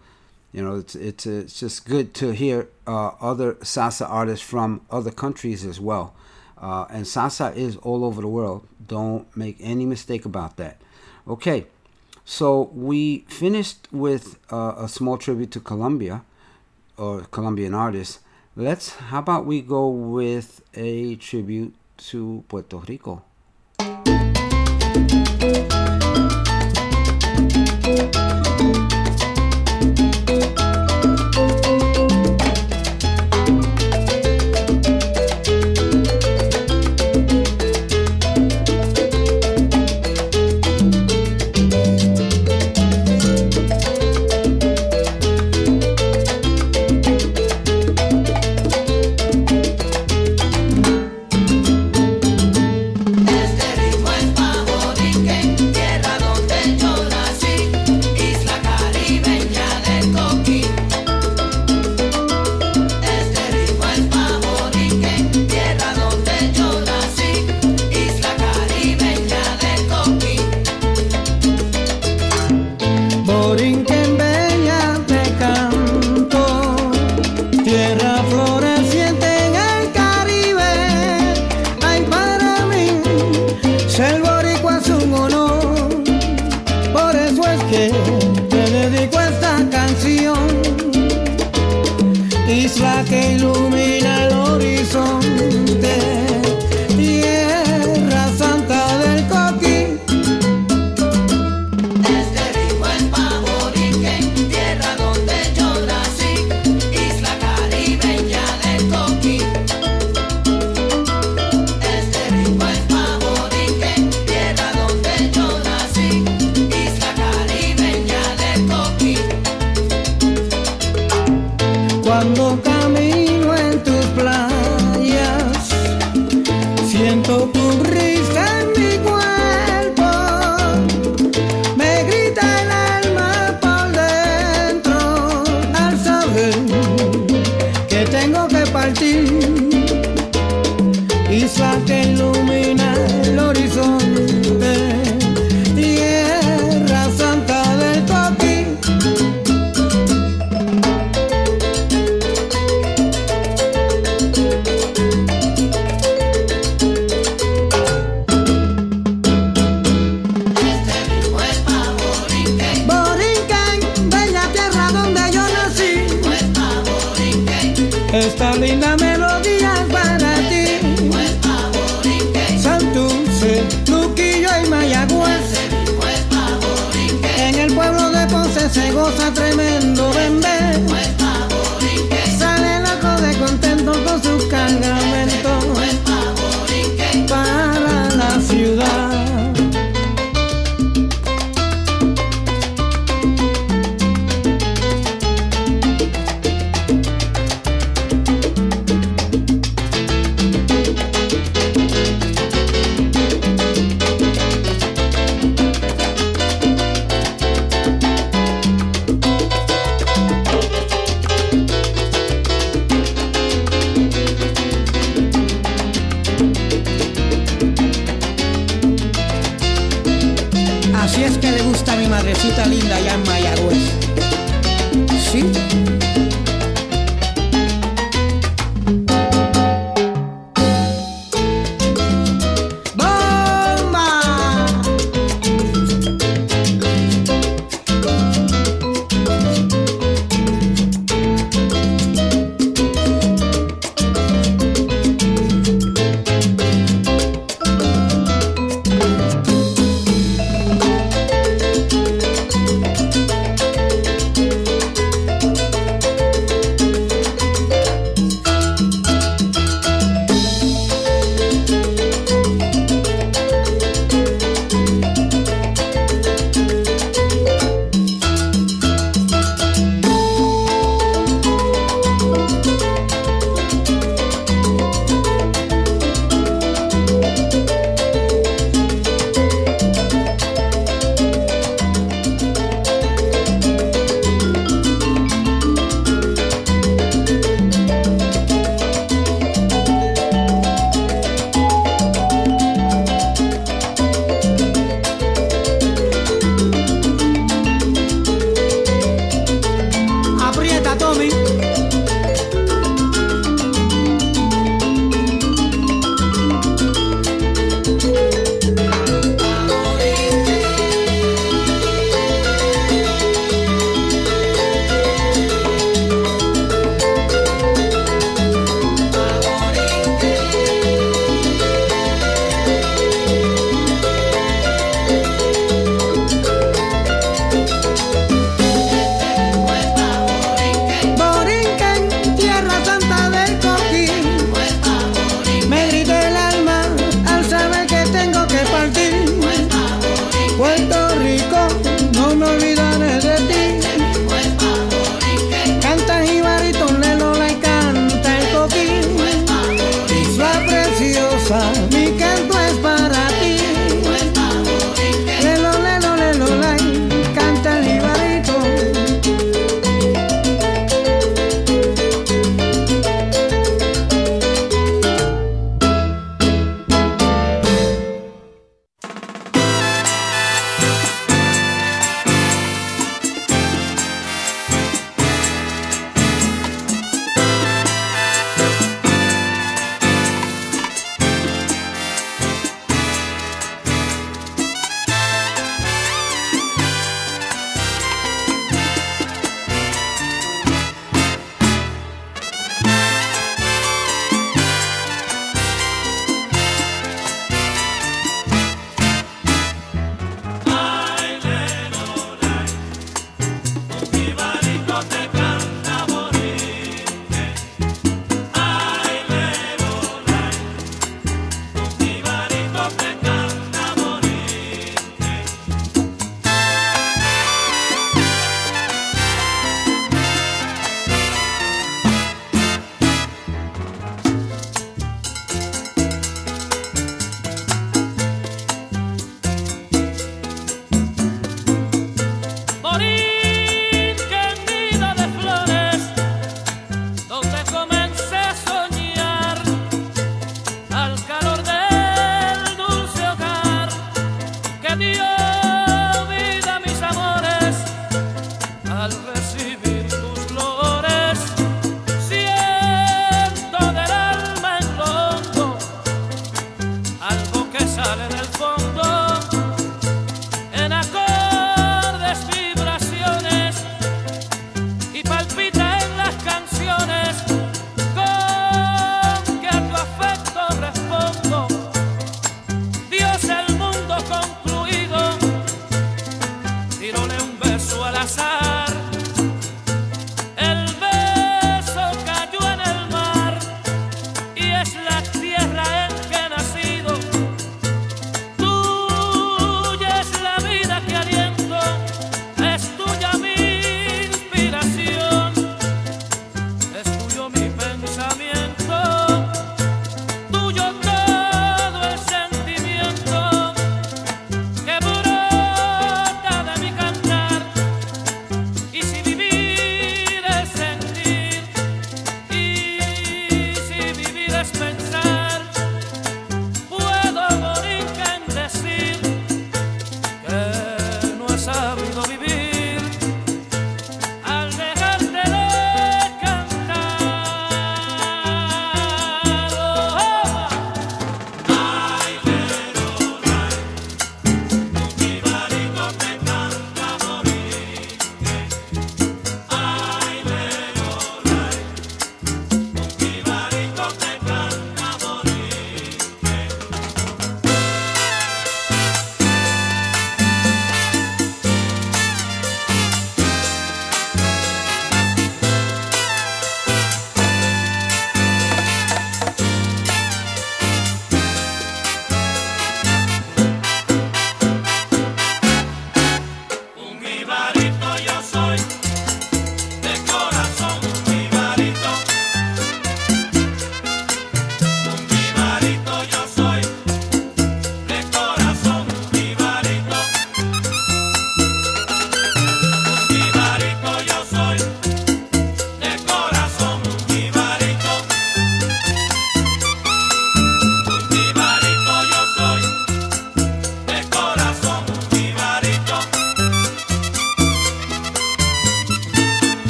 you know it's it's it's just good to hear other salsa artists from other countries as well. Uh, and salsa is all over the world. Don't make any mistake about that. Okay, so we finished with uh, a small tribute to Colombia or Colombian artists. Let's. How about we go with a tribute to Puerto Rico?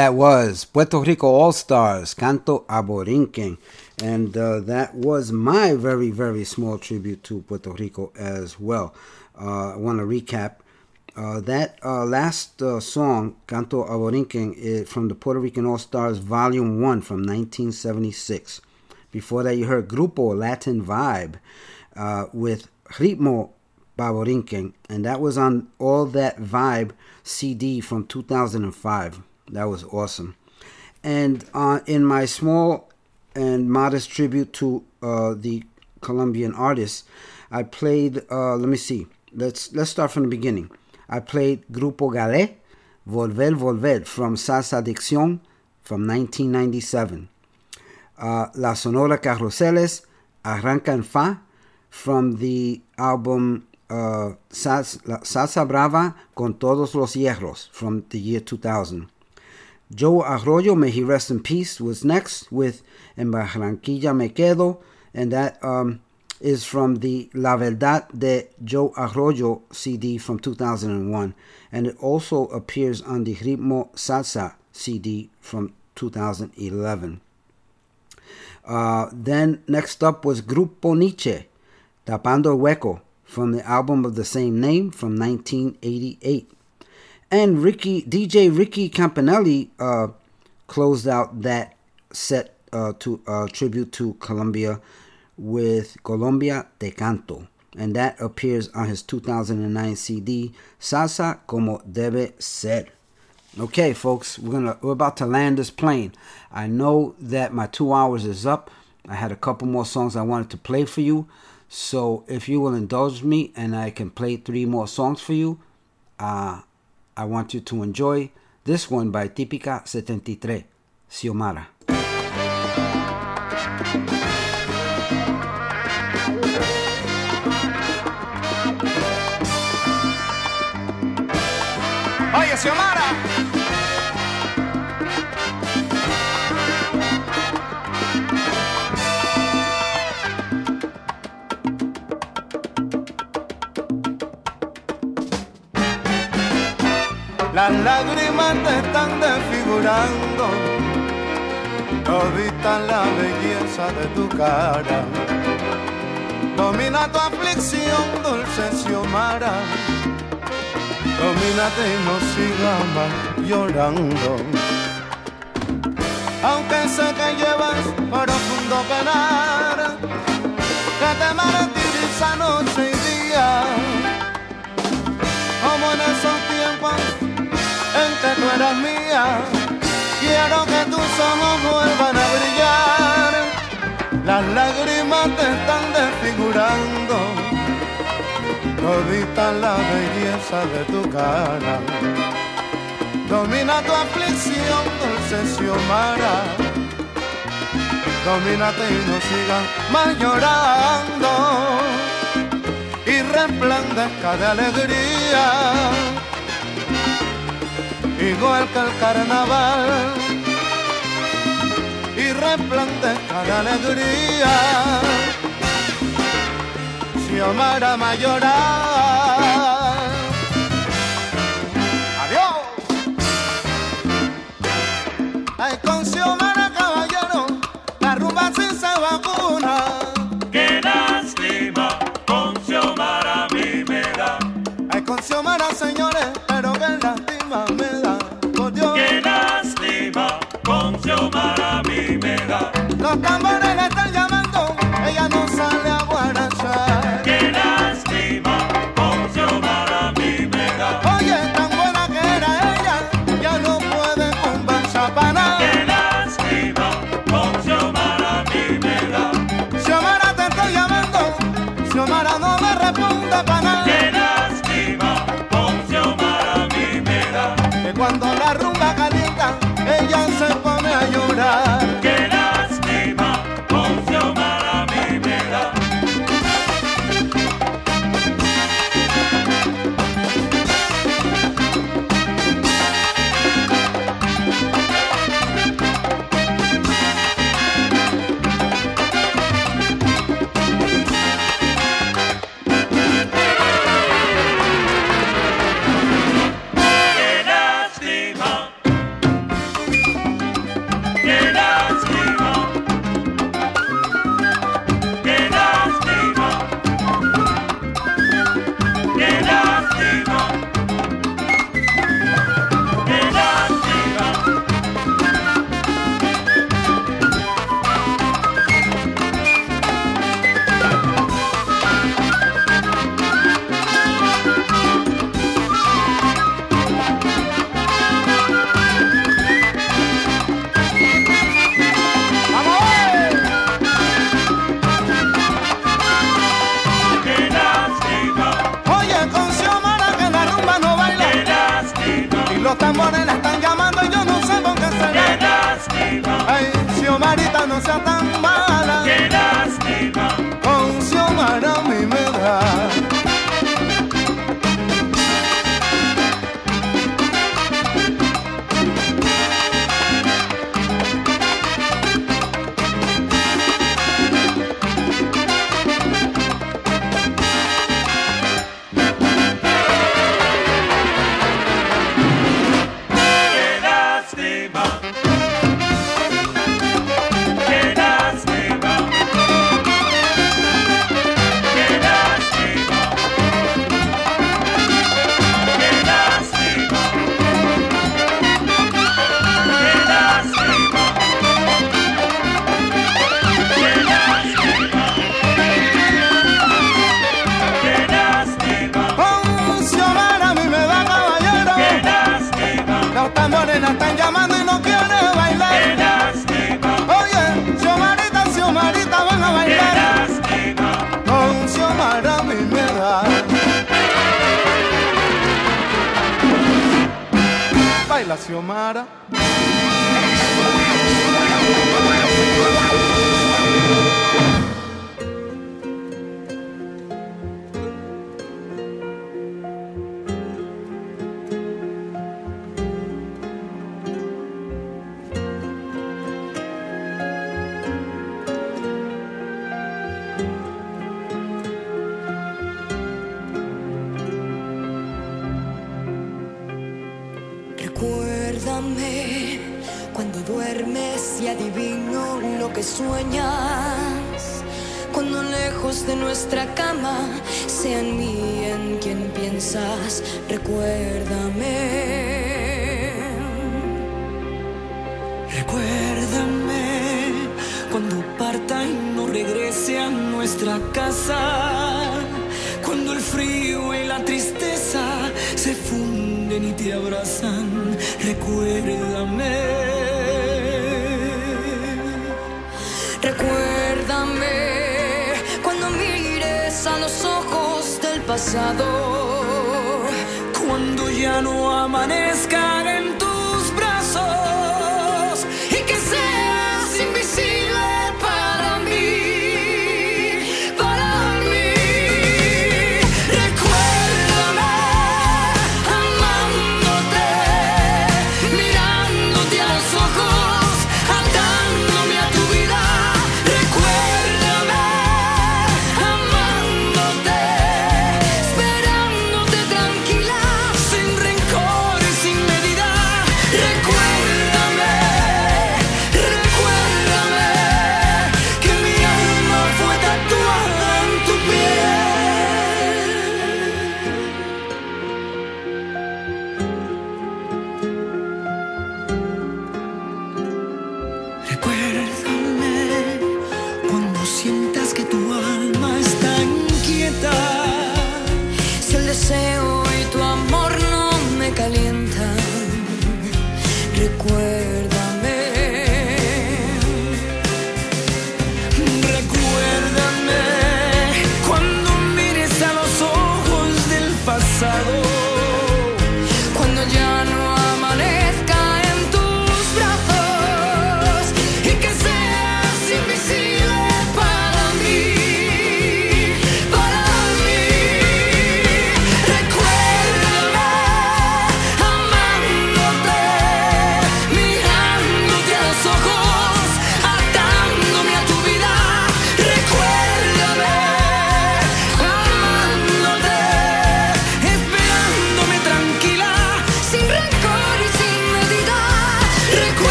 That was Puerto Rico All Stars, Canto a Borinquen. And uh, that was my very, very small tribute to Puerto Rico as well. Uh, I want to recap. Uh, that uh, last uh, song, Canto a Borinquen, is from the Puerto Rican All Stars Volume 1 from 1976. Before that, you heard Grupo Latin Vibe uh, with Ritmo Baborinquen, and that was on All That Vibe CD from 2005. That was awesome. And uh, in my small and modest tribute to uh, the Colombian artists, I played. Uh, let me see. Let's let's start from the beginning. I played Grupo Galé, Volver Volver from Salsa Adicción from 1997. Uh, La Sonora Carruseles, Arranca en Fa from the album uh, Salsa, Salsa Brava con Todos los Hierros from the year 2000. Joe Arroyo, may he rest in peace, was next with En Barranquilla Me Quedo, and that um, is from the La Verdad de Joe Arroyo CD from 2001, and it also appears on the Ritmo Salsa CD from 2011. Uh, then next up was Grupo Niche, Tapando Hueco, from the album of the same name from 1988. And Ricky DJ Ricky Campanelli uh, closed out that set uh, to uh, tribute to Colombia with Colombia Te Canto, and that appears on his 2009 CD Salsa Como Debe Ser. Okay, folks, we're gonna we're about to land this plane. I know that my two hours is up. I had a couple more songs I wanted to play for you, so if you will indulge me and I can play three more songs for you, uh, I want you to enjoy this one by Típica 73, Xiomara. Oye, Xiomara. Las lágrimas te están desfigurando, evitan la belleza de tu cara. Domina tu aflicción, dulce Xiomara. Domínate y no sigas más llorando. Aunque sé que llevas profundo penar, que te martiriza noche y día, como en esos tiempos en que tú eras mía. Quiero que tus ojos vuelvan a brillar. Las lágrimas te están desfigurando. Toditan la belleza de tu cara. Domina tu aflicción, dulce Xiomara. Domínate y no sigas más llorando. Y resplandezca de alegría igual que el carnaval, y resplandezca de alegría. Xiomara Mayoral. Adiós. Ay, con Los tambores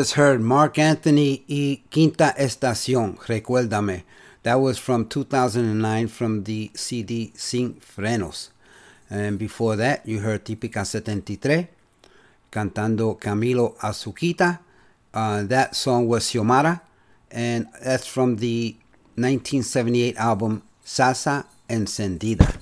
just heard Marc Anthony y Quinta Estación, Recuérdame. That was from 2009 from the CD Sin Frenos. And before that, you heard Típica 73, cantando Camilo Azuquita. Uh, that song was Xiomara, and that's from the 1978 album Salsa Encendida.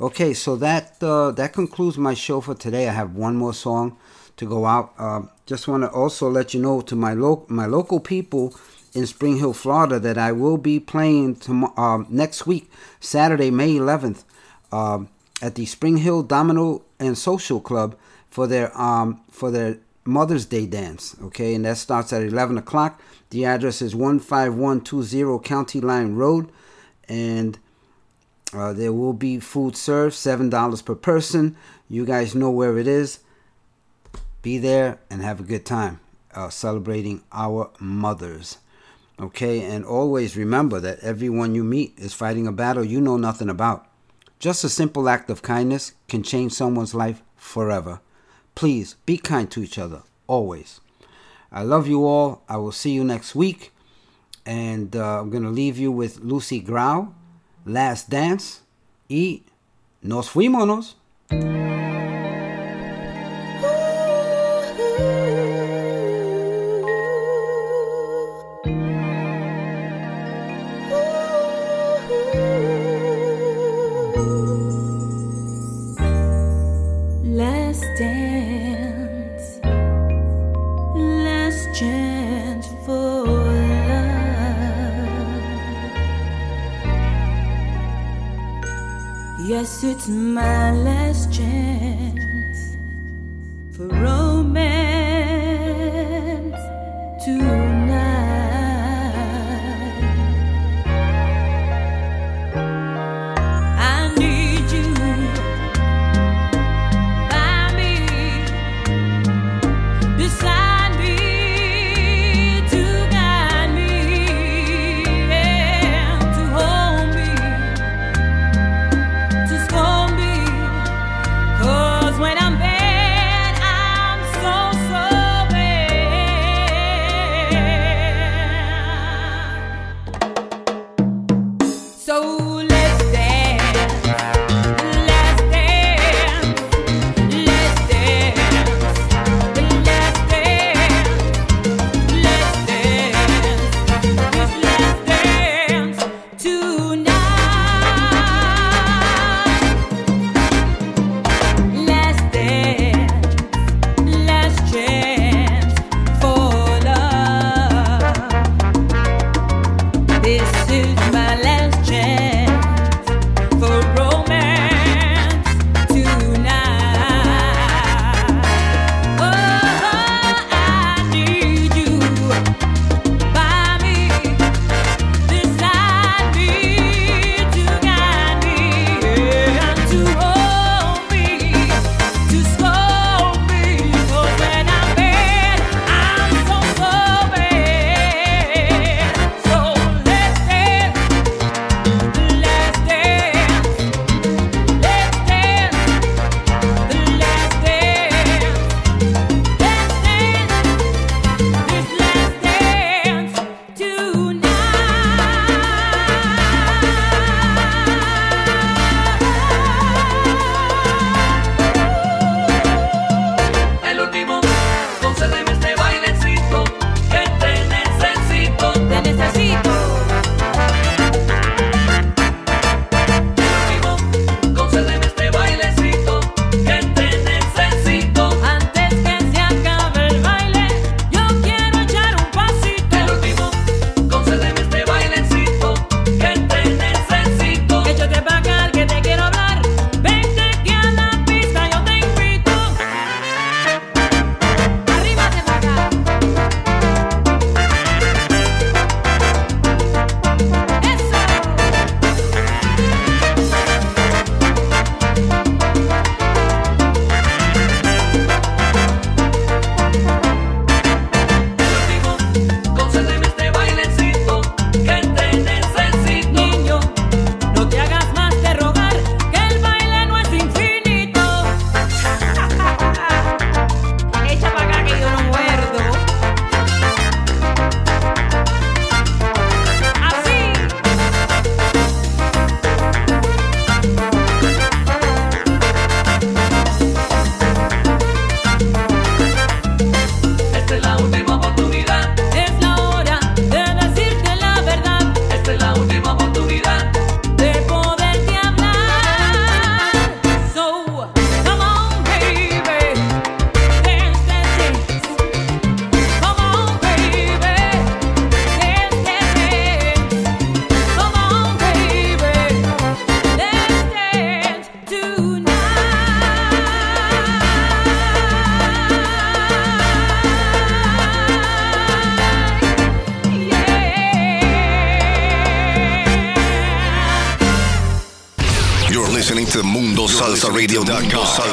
Okay, so that uh, that concludes my show for today. I have one more song to go out. Uh, just want to also let you know to my lo- my local people in Spring Hill, Florida, that I will be playing tom- uh, next week, Saturday, May 11th, uh, at the Spring Hill Domino and Social Club for their um, for their Mother's Day dance. Okay, and that starts at 11 o'clock. The address is 15120 County Line Road, and uh, there will be food served, seven dollars per person. You guys know where it is. Be there and have a good time uh, celebrating our mothers. Okay, and always remember that everyone you meet is fighting a battle you know nothing about. Just a simple act of kindness can change someone's life forever. Please be kind to each other, always. I love you all. I will see you next week. And uh, I'm going to leave you with Lucy Grau, Last Dance, y Nos Fuímonos. My